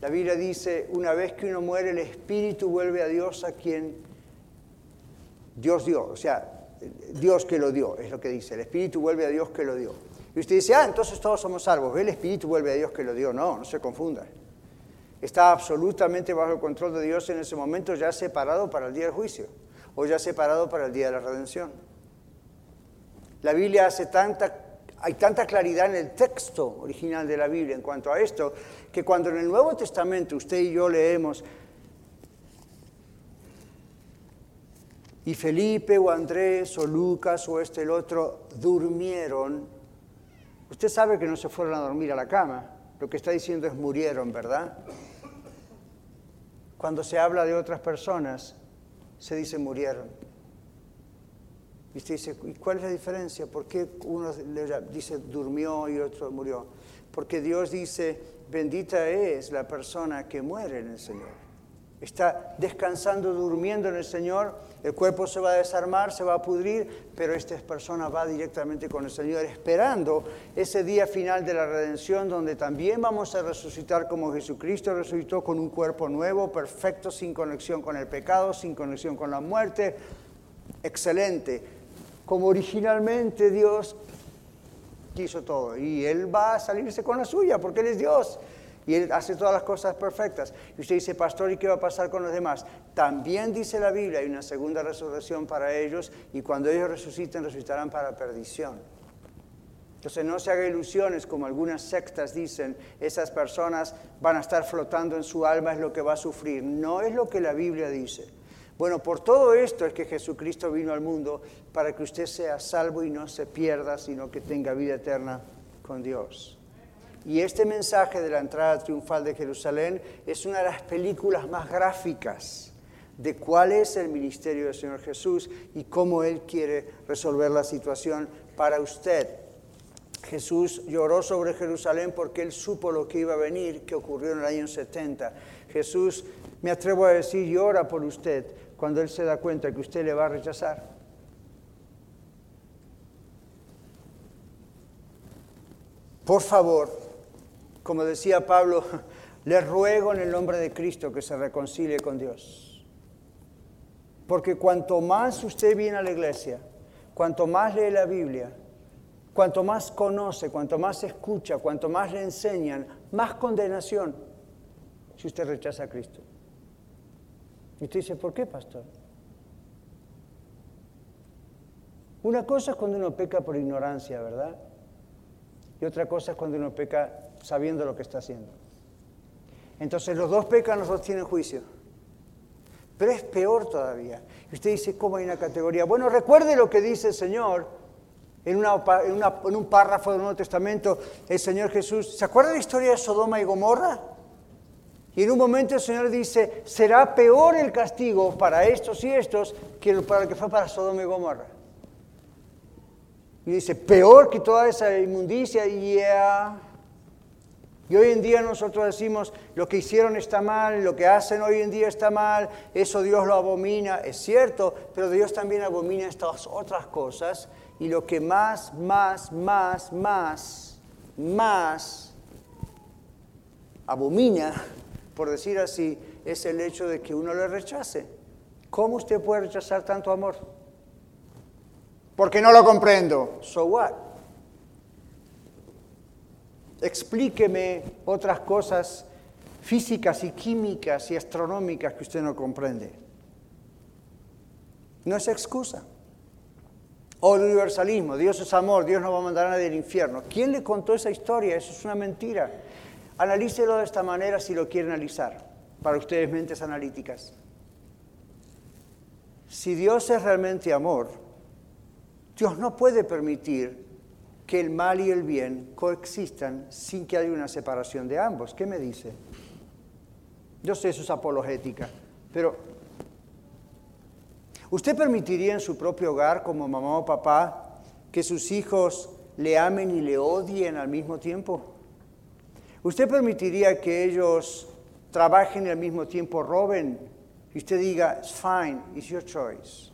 La Biblia dice, una vez que uno muere, el espíritu vuelve a Dios a quien Dios dio. O sea, Dios que lo dio, es lo que dice. El espíritu vuelve a Dios que lo dio. Y usted dice, ah, entonces todos somos salvos. El espíritu vuelve a Dios que lo dio. No, no se confunda. Está absolutamente bajo el control de Dios en ese momento, ya separado para el día del juicio o ya separado para el día de la redención. La Biblia hace tanta hay tanta claridad en el texto original de la Biblia en cuanto a esto, que cuando en el Nuevo Testamento usted y yo leemos, y Felipe o Andrés o Lucas o este el otro durmieron, usted sabe que no se fueron a dormir a la cama, lo que está diciendo es murieron, ¿verdad? Cuando se habla de otras personas, se dice murieron. Y usted dice, ¿y cuál es la diferencia? ¿Por qué uno dice durmió y otro murió? Porque Dios dice, bendita es la persona que muere en el Señor. Está descansando, durmiendo en el Señor, el cuerpo se va a desarmar, se va a pudrir, pero esta persona va directamente con el Señor, esperando ese día final de la redención, donde también vamos a resucitar como Jesucristo resucitó con un cuerpo nuevo, perfecto, sin conexión con el pecado, sin conexión con la muerte. Excelente como originalmente Dios quiso todo. Y Él va a salirse con la suya, porque Él es Dios. Y Él hace todas las cosas perfectas. Y usted dice, pastor, ¿y qué va a pasar con los demás? También dice la Biblia, hay una segunda resurrección para ellos, y cuando ellos resuciten, resucitarán para perdición. Entonces no se haga ilusiones, como algunas sectas dicen, esas personas van a estar flotando en su alma, es lo que va a sufrir. No es lo que la Biblia dice. Bueno, por todo esto es que Jesucristo vino al mundo para que usted sea salvo y no se pierda, sino que tenga vida eterna con Dios. Y este mensaje de la entrada triunfal de Jerusalén es una de las películas más gráficas de cuál es el ministerio del Señor Jesús y cómo Él quiere resolver la situación para usted. Jesús lloró sobre Jerusalén porque Él supo lo que iba a venir, que ocurrió en el año 70. Jesús, me atrevo a decir, llora por usted cuando Él se da cuenta que usted le va a rechazar? Por favor, como decía Pablo, (laughs) le ruego en el nombre de Cristo que se reconcilie con Dios. Porque cuanto más usted viene a la iglesia, cuanto más lee la Biblia, cuanto más conoce, cuanto más escucha, cuanto más le enseñan, más condenación si usted rechaza a Cristo. Y usted dice, ¿por qué, pastor? Una cosa es cuando uno peca por ignorancia, ¿verdad? Y otra cosa es cuando uno peca sabiendo lo que está haciendo. Entonces los dos pecan, los dos tienen juicio. Pero es peor todavía. Y usted dice, ¿cómo hay una categoría? Bueno, recuerde lo que dice el Señor en, un párrafo del Nuevo Testamento, el Señor Jesús. ¿Se acuerda de la historia de Sodoma y Gomorra? Y en un momento el Señor dice, será peor el castigo para estos y estos que para el que fue para Sodoma y Gomorra. Y dice, peor que toda esa inmundicia, y Y hoy en día nosotros decimos, lo que hicieron está mal, lo que hacen hoy en día está mal, eso Dios lo abomina, es cierto, pero Dios también abomina estas otras cosas. Y lo que más, más, más, más, más abomina por decir así, es el hecho de que uno le rechace. ¿Cómo usted puede rechazar tanto amor? Porque no lo comprendo. So what? Explíqueme otras cosas físicas y químicas y astronómicas que usted no comprende. No es excusa. O el universalismo, Dios es amor, Dios no va a mandar a nadie al infierno. ¿Quién le contó esa historia? Eso es una mentira. Analícelo de esta manera si lo quiere analizar, para ustedes mentes analíticas. Si Dios es realmente amor, Dios no puede permitir que el mal y el bien coexistan sin que haya una separación de ambos. ¿Qué me dice? Yo sé, eso es apologética, pero ¿usted permitiría en su propio hogar, como mamá o papá, que sus hijos le amen y le odien al mismo tiempo? ¿Usted permitiría que ellos trabajen y al mismo tiempo roben? Y usted diga, it's fine, it's your choice.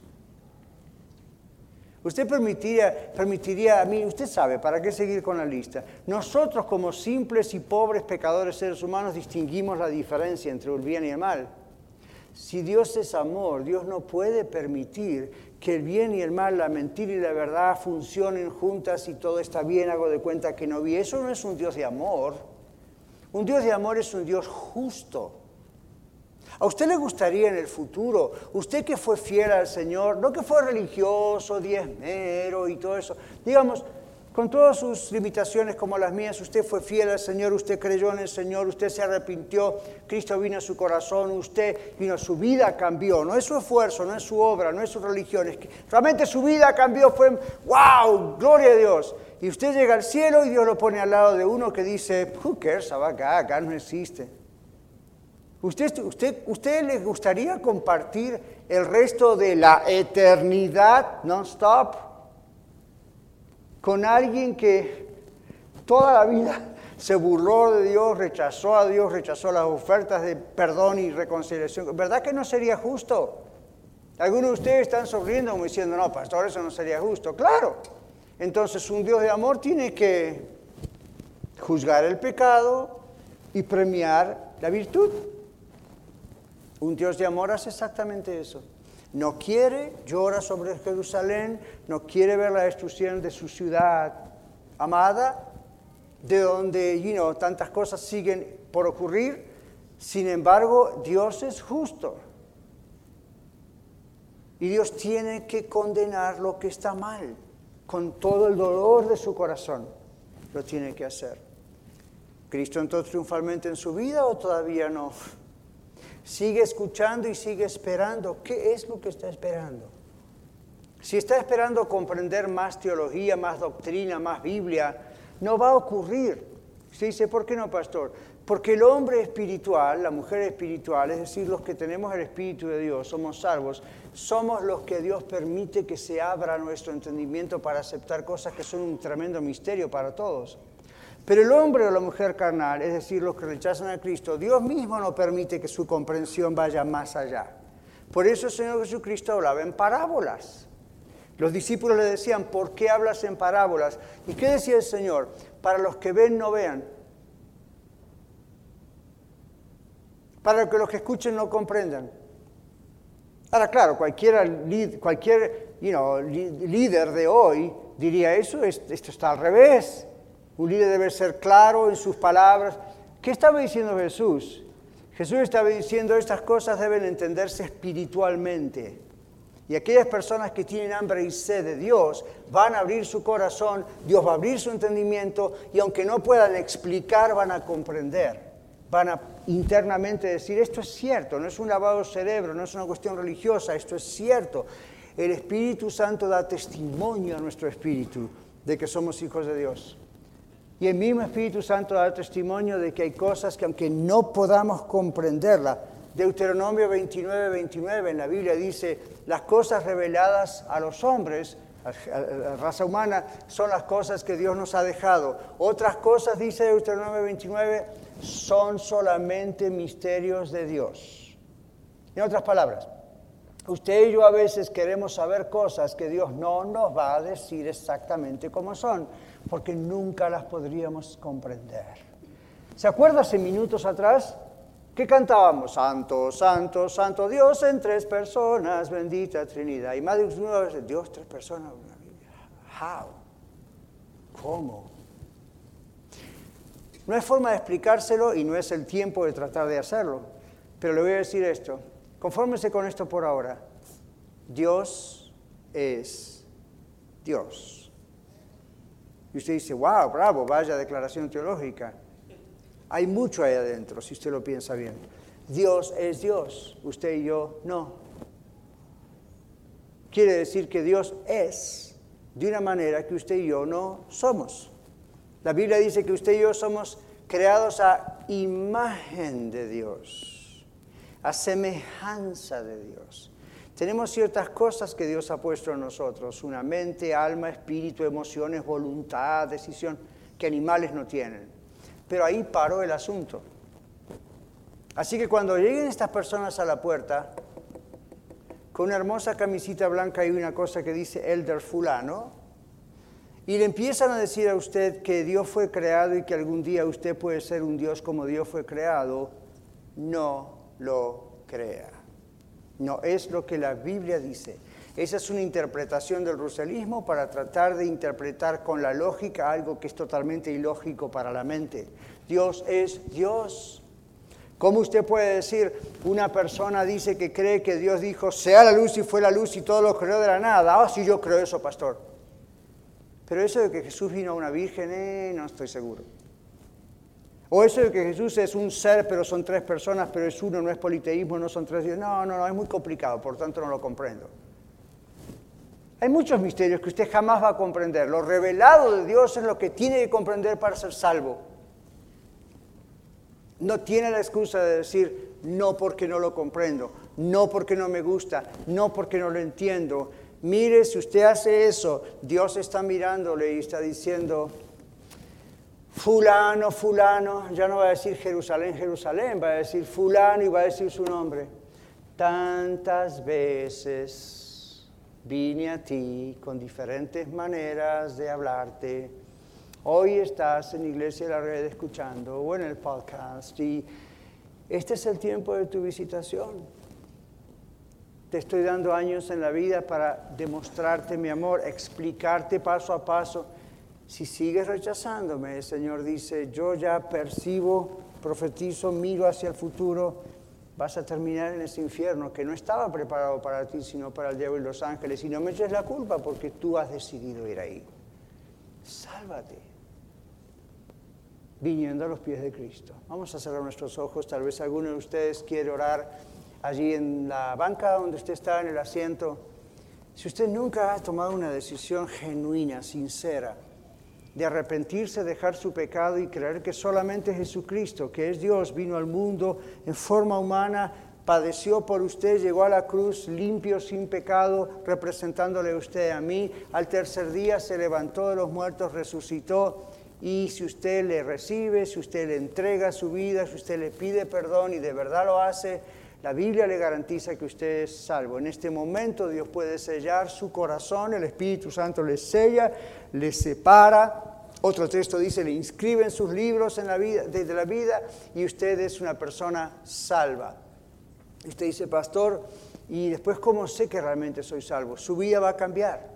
Usted permitiría, permitiría a mí, usted sabe, ¿para qué seguir con la lista? Nosotros como simples y pobres pecadores seres humanos distinguimos la diferencia entre el bien y el mal. Si Dios es amor, Dios no puede permitir que el bien y el mal, la mentira y la verdad funcionen juntas y todo está bien, hago de cuenta que no vi. Eso no es un Dios de amor. Un Dios de amor es un Dios justo. ¿A usted le gustaría en el futuro, usted que fue fiel al Señor, no que fue religioso, diezmero y todo eso, digamos, con todas sus limitaciones como las mías, usted fue fiel al Señor, usted creyó en el Señor, usted se arrepintió, Cristo vino a su corazón, usted vino, su vida cambió, no es su esfuerzo, no es su obra, no es su religión, es que realmente su vida cambió, fue, wow, gloria a Dios. Y usted llega al cielo y Dios lo pone al lado de uno que dice, who cares acá, acá no existe. ¿Usted, usted, ¿Usted le gustaría compartir el resto de la eternidad non-stop? con alguien que toda la vida se burló de Dios, rechazó a Dios, rechazó las ofertas de perdón y reconciliación. ¿Verdad que no sería justo? Algunos de ustedes están sonriendo como diciendo, no, pastor, eso no sería justo. Claro. Entonces un Dios de amor tiene que juzgar el pecado y premiar la virtud. Un Dios de amor hace exactamente eso. No quiere, llora sobre Jerusalén, no quiere ver la destrucción de su ciudad amada, de donde you tantas cosas siguen por ocurrir. Sin embargo, Dios es justo. Y Dios tiene que condenar lo que está mal, con todo el dolor de su corazón. Lo tiene que hacer. ¿Cristo entró triunfalmente en su vida o todavía no? Sigue escuchando y sigue esperando. ¿Qué es lo que está esperando? Si está esperando comprender más teología, más doctrina, más Biblia, no va a ocurrir. Se dice, ¿por qué no, pastor? Porque el hombre espiritual, la mujer espiritual, es decir, los que tenemos el Espíritu de Dios, somos salvos, somos los que Dios permite que se abra nuestro entendimiento para aceptar cosas que son un tremendo misterio para todos. Pero el hombre o la mujer carnal, es decir, los que rechazan a Cristo, Dios mismo no permite que su comprensión vaya más allá. Por eso el Señor Jesucristo hablaba en parábolas. Los discípulos le decían, ¿por qué hablas en parábolas? ¿Y qué decía el Señor? Para los que ven, no vean. Para que los que escuchen no comprendan. Ahora, claro, cualquier, líder de hoy diría eso, esto está al revés. Un líder debe ser claro en sus palabras. ¿Qué estaba diciendo Jesús? Jesús estaba diciendo estas cosas deben entenderse espiritualmente. Y aquellas personas que tienen hambre y sed de Dios van a abrir su corazón, Dios va a abrir su entendimiento y aunque no puedan explicar, van a comprender. Van a internamente decir, esto es cierto, no es un lavado cerebro, no es una cuestión religiosa, esto es cierto. El Espíritu Santo da testimonio a nuestro espíritu de que somos hijos de Dios. Y el mismo Espíritu Santo da testimonio de que hay cosas que aunque no podamos comprenderlas, Deuteronomio 29, 29 en la Biblia dice, las cosas reveladas a los hombres, a la raza humana, son las cosas que Dios nos ha dejado. Otras cosas, dice Deuteronomio 29, son solamente misterios de Dios. En otras palabras, usted y yo a veces queremos saber cosas que Dios no nos va a decir exactamente cómo son porque nunca las podríamos comprender. ¿Se acuerda hace minutos atrás? ¿Qué cantábamos? Santo, santo, santo Dios en tres personas, bendita Trinidad. Y más de una vez, Dios tres personas. How? ¿Cómo? No hay forma de explicárselo y no es el tiempo de tratar de hacerlo. Pero le voy a decir esto. Confórmese con esto por ahora. Dios es Dios. Y usted dice, wow, bravo, vaya declaración teológica. Hay mucho ahí adentro, si usted lo piensa bien. Dios es Dios, usted y yo no. Quiere decir que Dios es de una manera que usted y yo no somos. La Biblia dice que usted y yo somos creados a imagen de Dios, a semejanza de Dios. Tenemos ciertas cosas que Dios ha puesto en nosotros, una mente, alma, espíritu, emociones, voluntad, decisión, que animales no tienen. Pero ahí paró el asunto. Así que cuando lleguen estas personas a la puerta, con una hermosa camisita blanca y una cosa que dice Elder Fulano, y le empiezan a decir a usted que Dios fue creado y que algún día usted puede ser un Dios como Dios fue creado, no lo crea. No es lo que la Biblia dice. Esa es una interpretación del ruselismo para tratar de interpretar con la lógica algo que es totalmente ilógico para la mente. Dios es Dios. ¿Cómo usted puede decir, una persona dice que cree que Dios dijo, sea la luz y fue la luz y todo lo creó de la nada? Ah, sí, yo creo eso, pastor. Pero eso de que Jesús vino a una virgen, eh, no estoy seguro. O eso de que Jesús es un ser, pero son tres personas, pero es uno, no es politeísmo, no son tres. No, no, no, es muy complicado, por tanto no lo comprendo. Hay muchos misterios que usted jamás va a comprender. Lo revelado de Dios es lo que tiene que comprender para ser salvo. No tiene la excusa de decir, no porque no lo comprendo, no porque no me gusta, no porque no lo entiendo. Mire, si usted hace eso, Dios está mirándole y está diciendo, fulano, fulano, ya no va a decir Jerusalén, Jerusalén, va a decir fulano y va a decir su nombre. Tantas veces vine a ti con diferentes maneras de hablarte. Hoy estás en Iglesia de la Red escuchando o en el podcast y este es el tiempo de tu visitación. Te estoy dando años en la vida para demostrarte mi amor, explicarte paso a paso si sigues rechazándome, el Señor dice, yo ya percibo, profetizo, miro hacia el futuro, vas a terminar en ese infierno que no estaba preparado para ti, sino para el diablo y los ángeles. Y no me eches la culpa porque tú has decidido ir ahí. Sálvate. Viniendo a los pies de Cristo. Vamos a cerrar nuestros ojos. Tal vez alguno de ustedes quiere orar allí en la banca donde usted está, en el asiento. Si usted nunca ha tomado una decisión genuina, sincera, de arrepentirse, dejar su pecado y creer que solamente Jesucristo, que es Dios, vino al mundo en forma humana, padeció por usted, llegó a la cruz limpio, sin pecado, representándole usted a mí. Al tercer día se levantó de los muertos, resucitó. Y si usted le recibe, si usted le entrega su vida, si usted le pide perdón y de verdad lo hace, la Biblia le garantiza que usted es salvo. En este momento Dios puede sellar su corazón, el Espíritu Santo le sella, le separa. Otro texto dice, le inscribe en sus libros en la vida, desde la vida y usted es una persona salva. Usted dice, pastor, y después cómo sé que realmente soy salvo. Su vida va a cambiar.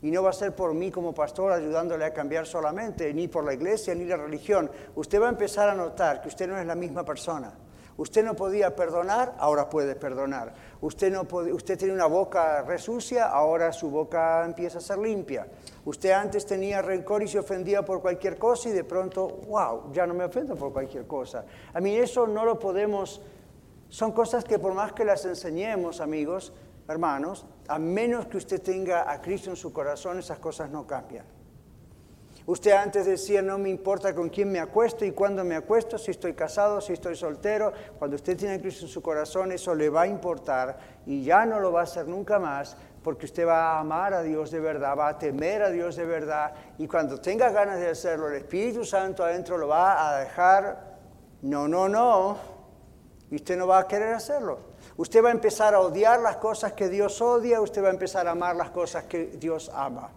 Y no va a ser por mí como pastor ayudándole a cambiar solamente, ni por la iglesia, ni la religión. Usted va a empezar a notar que usted no es la misma persona. Usted no podía perdonar, ahora puede perdonar. Usted, no usted tiene una boca resucia, ahora su boca empieza a ser limpia. Usted antes tenía rencor y se ofendía por cualquier cosa y de pronto, wow, ya no me ofendo por cualquier cosa. A mí eso no lo podemos, son cosas que por más que las enseñemos, amigos, hermanos, a menos que usted tenga a Cristo en su corazón, esas cosas no cambian. Usted antes decía, no me importa con quién me acuesto y cuándo me acuesto, si estoy casado, si estoy soltero. Cuando usted tiene a Cristo en su corazón, eso le va a importar y ya no lo va a hacer nunca más, porque usted va a amar a Dios de verdad, va a temer a Dios de verdad y cuando tenga ganas de hacerlo, el Espíritu Santo adentro lo va a dejar, no, no, no, y usted no va a querer hacerlo. Usted va a empezar a odiar las cosas que Dios odia, usted va a empezar a amar las cosas que Dios ama.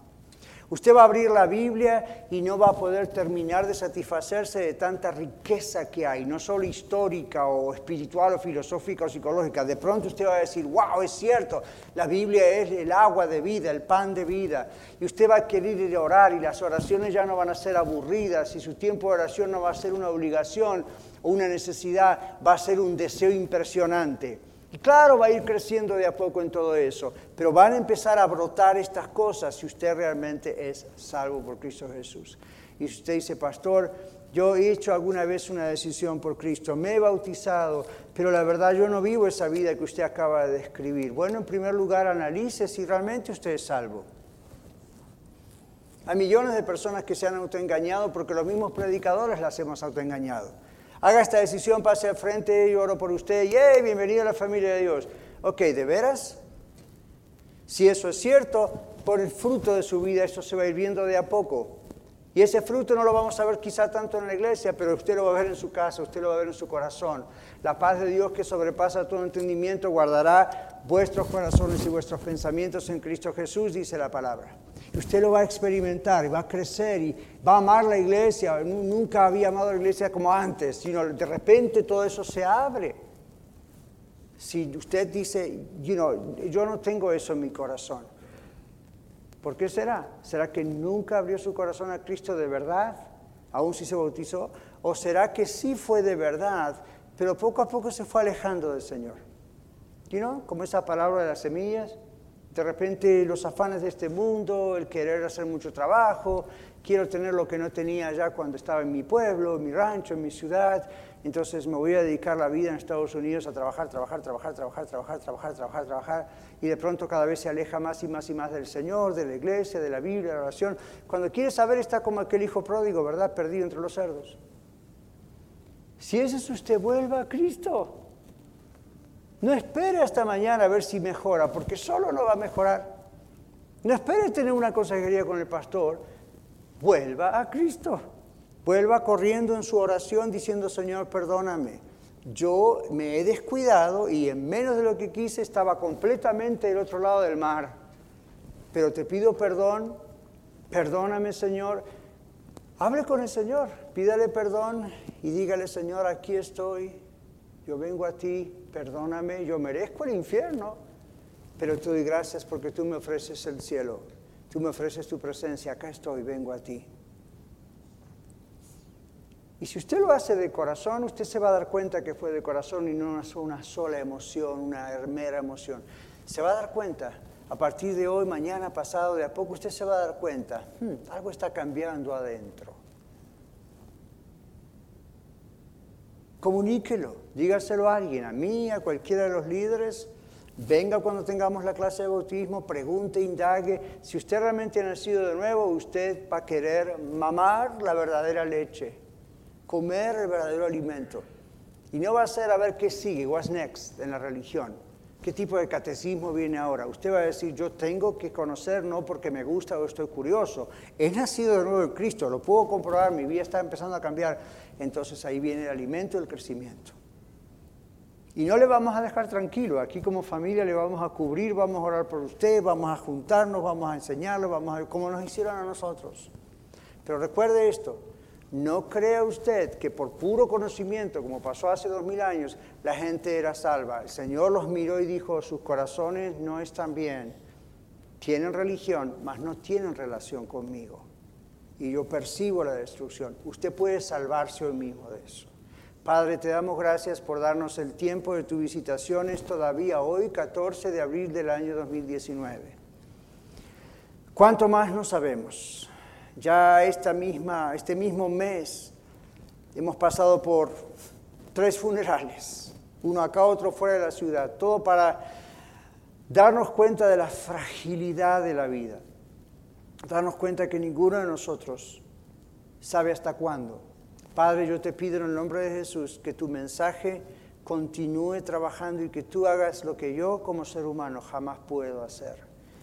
Usted va a abrir la Biblia y no va a poder terminar de satisfacerse de tanta riqueza que hay, no solo histórica o espiritual o filosófica o psicológica. De pronto usted va a decir, wow, es cierto, la Biblia es el agua de vida, el pan de vida. Y usted va a querer ir a orar y las oraciones ya no van a ser aburridas y su tiempo de oración no va a ser una obligación o una necesidad, va a ser un deseo impresionante. Y claro, va a ir creciendo de a poco en todo eso, pero van a empezar a brotar estas cosas si usted realmente es salvo por Cristo Jesús. Y si usted dice, pastor, yo he hecho alguna vez una decisión por Cristo, me he bautizado, pero la verdad yo no vivo esa vida que usted acaba de describir. Bueno, en primer lugar, analice si realmente usted es salvo. Hay millones de personas que se han autoengañado porque los mismos predicadores las hemos autoengañado. Haga esta decisión, pase al frente, yo oro por usted, y bienvenido a la familia de Dios. Ok, ¿de veras? Si eso es cierto, por el fruto de su vida, eso se va a ir viendo de a poco. Y ese fruto no lo vamos a ver quizá tanto en la iglesia, pero usted lo va a ver en su casa, usted lo va a ver en su corazón. La paz de Dios que sobrepasa todo entendimiento guardará vuestros corazones y vuestros pensamientos en Cristo Jesús, dice la palabra usted lo va a experimentar y va a crecer y va a amar la iglesia. Nunca había amado la iglesia como antes, sino de repente todo eso se abre. Si usted dice, you know, yo no tengo eso en mi corazón, ¿por qué será? ¿Será que nunca abrió su corazón a Cristo de verdad, aún si se bautizó? ¿O será que sí fue de verdad, pero poco a poco se fue alejando del Señor? You know, como esa palabra de las semillas, De repente los afanes de este mundo, el querer hacer mucho trabajo, quiero tener lo que no tenía ya cuando estaba en mi pueblo, en mi rancho, en mi ciudad, entonces me voy a dedicar la vida en Estados Unidos a trabajar, trabajar, trabajar, trabajar, trabajar, trabajar, trabajar, trabajar, y de pronto cada vez se aleja más y más y más del Señor, de la iglesia, de la Biblia, de la oración. Cuando quiere saber está como aquel hijo pródigo, ¿verdad? Perdido entre los cerdos. Si ese es usted, vuelva a Cristo. No espere hasta mañana a ver si mejora, porque solo no va a mejorar. No espere tener una consejería con el pastor, vuelva a Cristo. Vuelva corriendo en su oración diciendo, Señor, perdóname. Yo me he descuidado y en menos de lo que quise estaba completamente del otro lado del mar. Pero te pido perdón, perdóname, Señor. Hable con el Señor, pídale perdón y dígale, Señor, aquí estoy, yo vengo a ti, perdóname, yo merezco el infierno, pero te doy gracias porque tú me ofreces el cielo, tú me ofreces tu presencia, acá estoy, vengo a ti. Y si usted lo hace de corazón, usted se va a dar cuenta que fue de corazón y no una sola emoción, una mera emoción. Se va a dar cuenta, a partir de hoy, mañana, pasado, de a poco, usted se va a dar cuenta, hmm, algo está cambiando adentro. Comuníquelo, dígaselo a alguien, a mí, a cualquiera de los líderes. Venga cuando tengamos la clase de bautismo, pregunte, indague. Si usted realmente ha nacido de nuevo, usted va a querer mamar la verdadera leche comer el verdadero alimento. Y no va a ser a ver qué sigue, what's next en la religión. ¿Qué tipo de catecismo viene ahora? Usted va a decir, yo tengo que conocer no porque me gusta o estoy curioso. He nacido de nuevo en Cristo, lo puedo comprobar, mi vida está empezando a cambiar. Entonces ahí viene el alimento y el crecimiento. Y no le vamos a dejar tranquilo. Aquí como familia le vamos a cubrir, vamos a orar por usted, vamos a juntarnos, vamos a enseñarle, vamos a como nos hicieron a nosotros. Pero recuerde esto, no crea usted que por puro conocimiento, como pasó hace dos mil años, la gente era salva. El Señor los miró y dijo, sus corazones no están bien. Tienen religión, mas no tienen relación conmigo. Y yo percibo la destrucción. Usted puede salvarse hoy mismo de eso. Padre, te damos gracias por darnos el tiempo de tu visitación. Es todavía hoy, 14 de abril del año 2019. ¿Cuánto más no sabemos? Ya esta misma, este mismo mes hemos pasado por tres funerales, uno acá, otro fuera de la ciudad, todo para darnos cuenta de la fragilidad de la vida, darnos cuenta que ninguno de nosotros sabe hasta cuándo. Padre, yo te pido en el nombre de Jesús que tu mensaje continúe trabajando y que tú hagas lo que yo como ser humano jamás puedo hacer,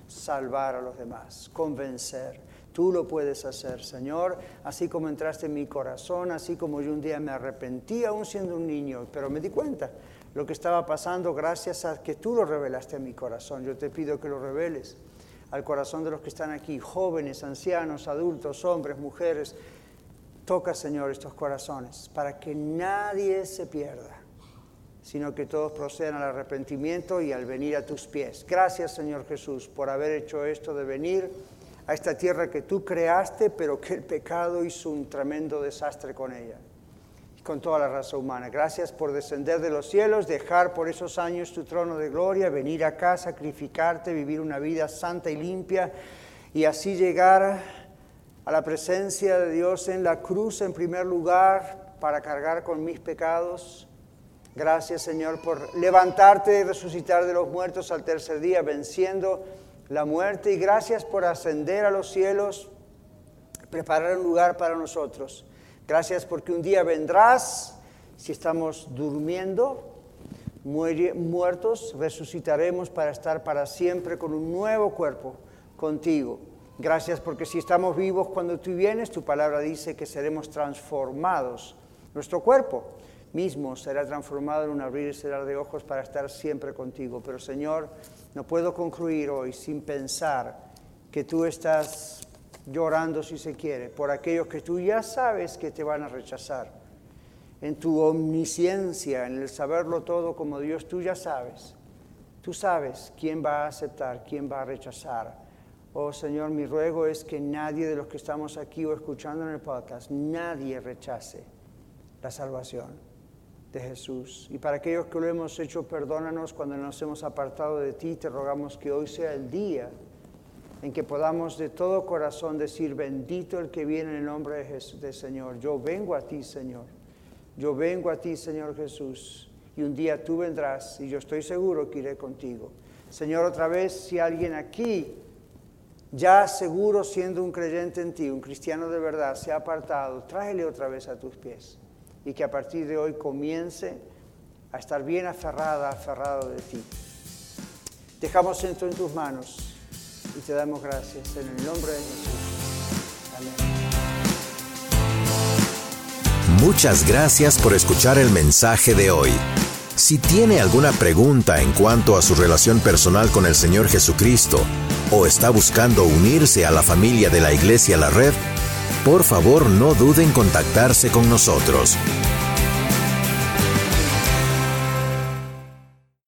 salvar a los demás, convencer Tú lo puedes hacer, Señor, así como entraste en mi corazón, así como yo un día me arrepentí, aún siendo un niño, pero me di cuenta lo que estaba pasando gracias a que tú lo revelaste a mi corazón. Yo te pido que lo reveles al corazón de los que están aquí, jóvenes, ancianos, adultos, hombres, mujeres. Toca, Señor, estos corazones para que nadie se pierda, sino que todos procedan al arrepentimiento y al venir a tus pies. Gracias, Señor Jesús, por haber hecho esto de venir a esta tierra que tú creaste, pero que el pecado hizo un tremendo desastre con ella con toda la raza humana. Gracias por descender de los cielos, dejar por esos años tu trono de gloria, venir acá, sacrificarte, vivir una vida santa y limpia y así llegar a la presencia de Dios en la cruz en primer lugar para cargar con mis pecados. Gracias Señor por levantarte y resucitar de los muertos al tercer día, venciendo la muerte y gracias por ascender a los cielos, preparar un lugar para nosotros. Gracias porque un día vendrás, si estamos durmiendo, muertos, resucitaremos para estar para siempre con un nuevo cuerpo contigo. Gracias porque si estamos vivos cuando tú vienes, tu palabra dice que seremos transformados. Nuestro cuerpo mismo será transformado en un abrir y cerrar de ojos para estar siempre contigo. Pero Señor, no puedo concluir hoy sin pensar que tú estás llorando, si se quiere, por aquellos que tú ya sabes que te van a rechazar. En tu omnisciencia, en el saberlo todo como Dios, tú ya sabes. Tú sabes quién va a aceptar, quién va a rechazar. Oh Señor, mi ruego es que nadie de los que estamos aquí o escuchando en el podcast, nadie rechace la salvación de Jesús. Y para aquellos que lo hemos hecho, perdónanos cuando nos hemos apartado de ti. Te rogamos que hoy sea el día en que podamos de todo corazón decir, bendito el que viene en el nombre de Jesús, del Señor. Yo vengo a ti, Señor. Yo vengo a ti, Señor Jesús. Y un día tú vendrás y yo estoy seguro que iré contigo. Señor, otra vez, si alguien aquí, ya seguro siendo un creyente en ti, un cristiano de verdad, se ha apartado, tráele otra vez a tus pies y que a partir de hoy comience a estar bien aferrada, aferrado de ti. Dejamos esto en tus manos y te damos gracias en el nombre de Jesús. Amén. Muchas gracias por escuchar el mensaje de hoy. Si tiene alguna pregunta en cuanto a su relación personal con el Señor Jesucristo o está buscando unirse a la familia de la Iglesia La Red, por favor no duden en contactarse con nosotros.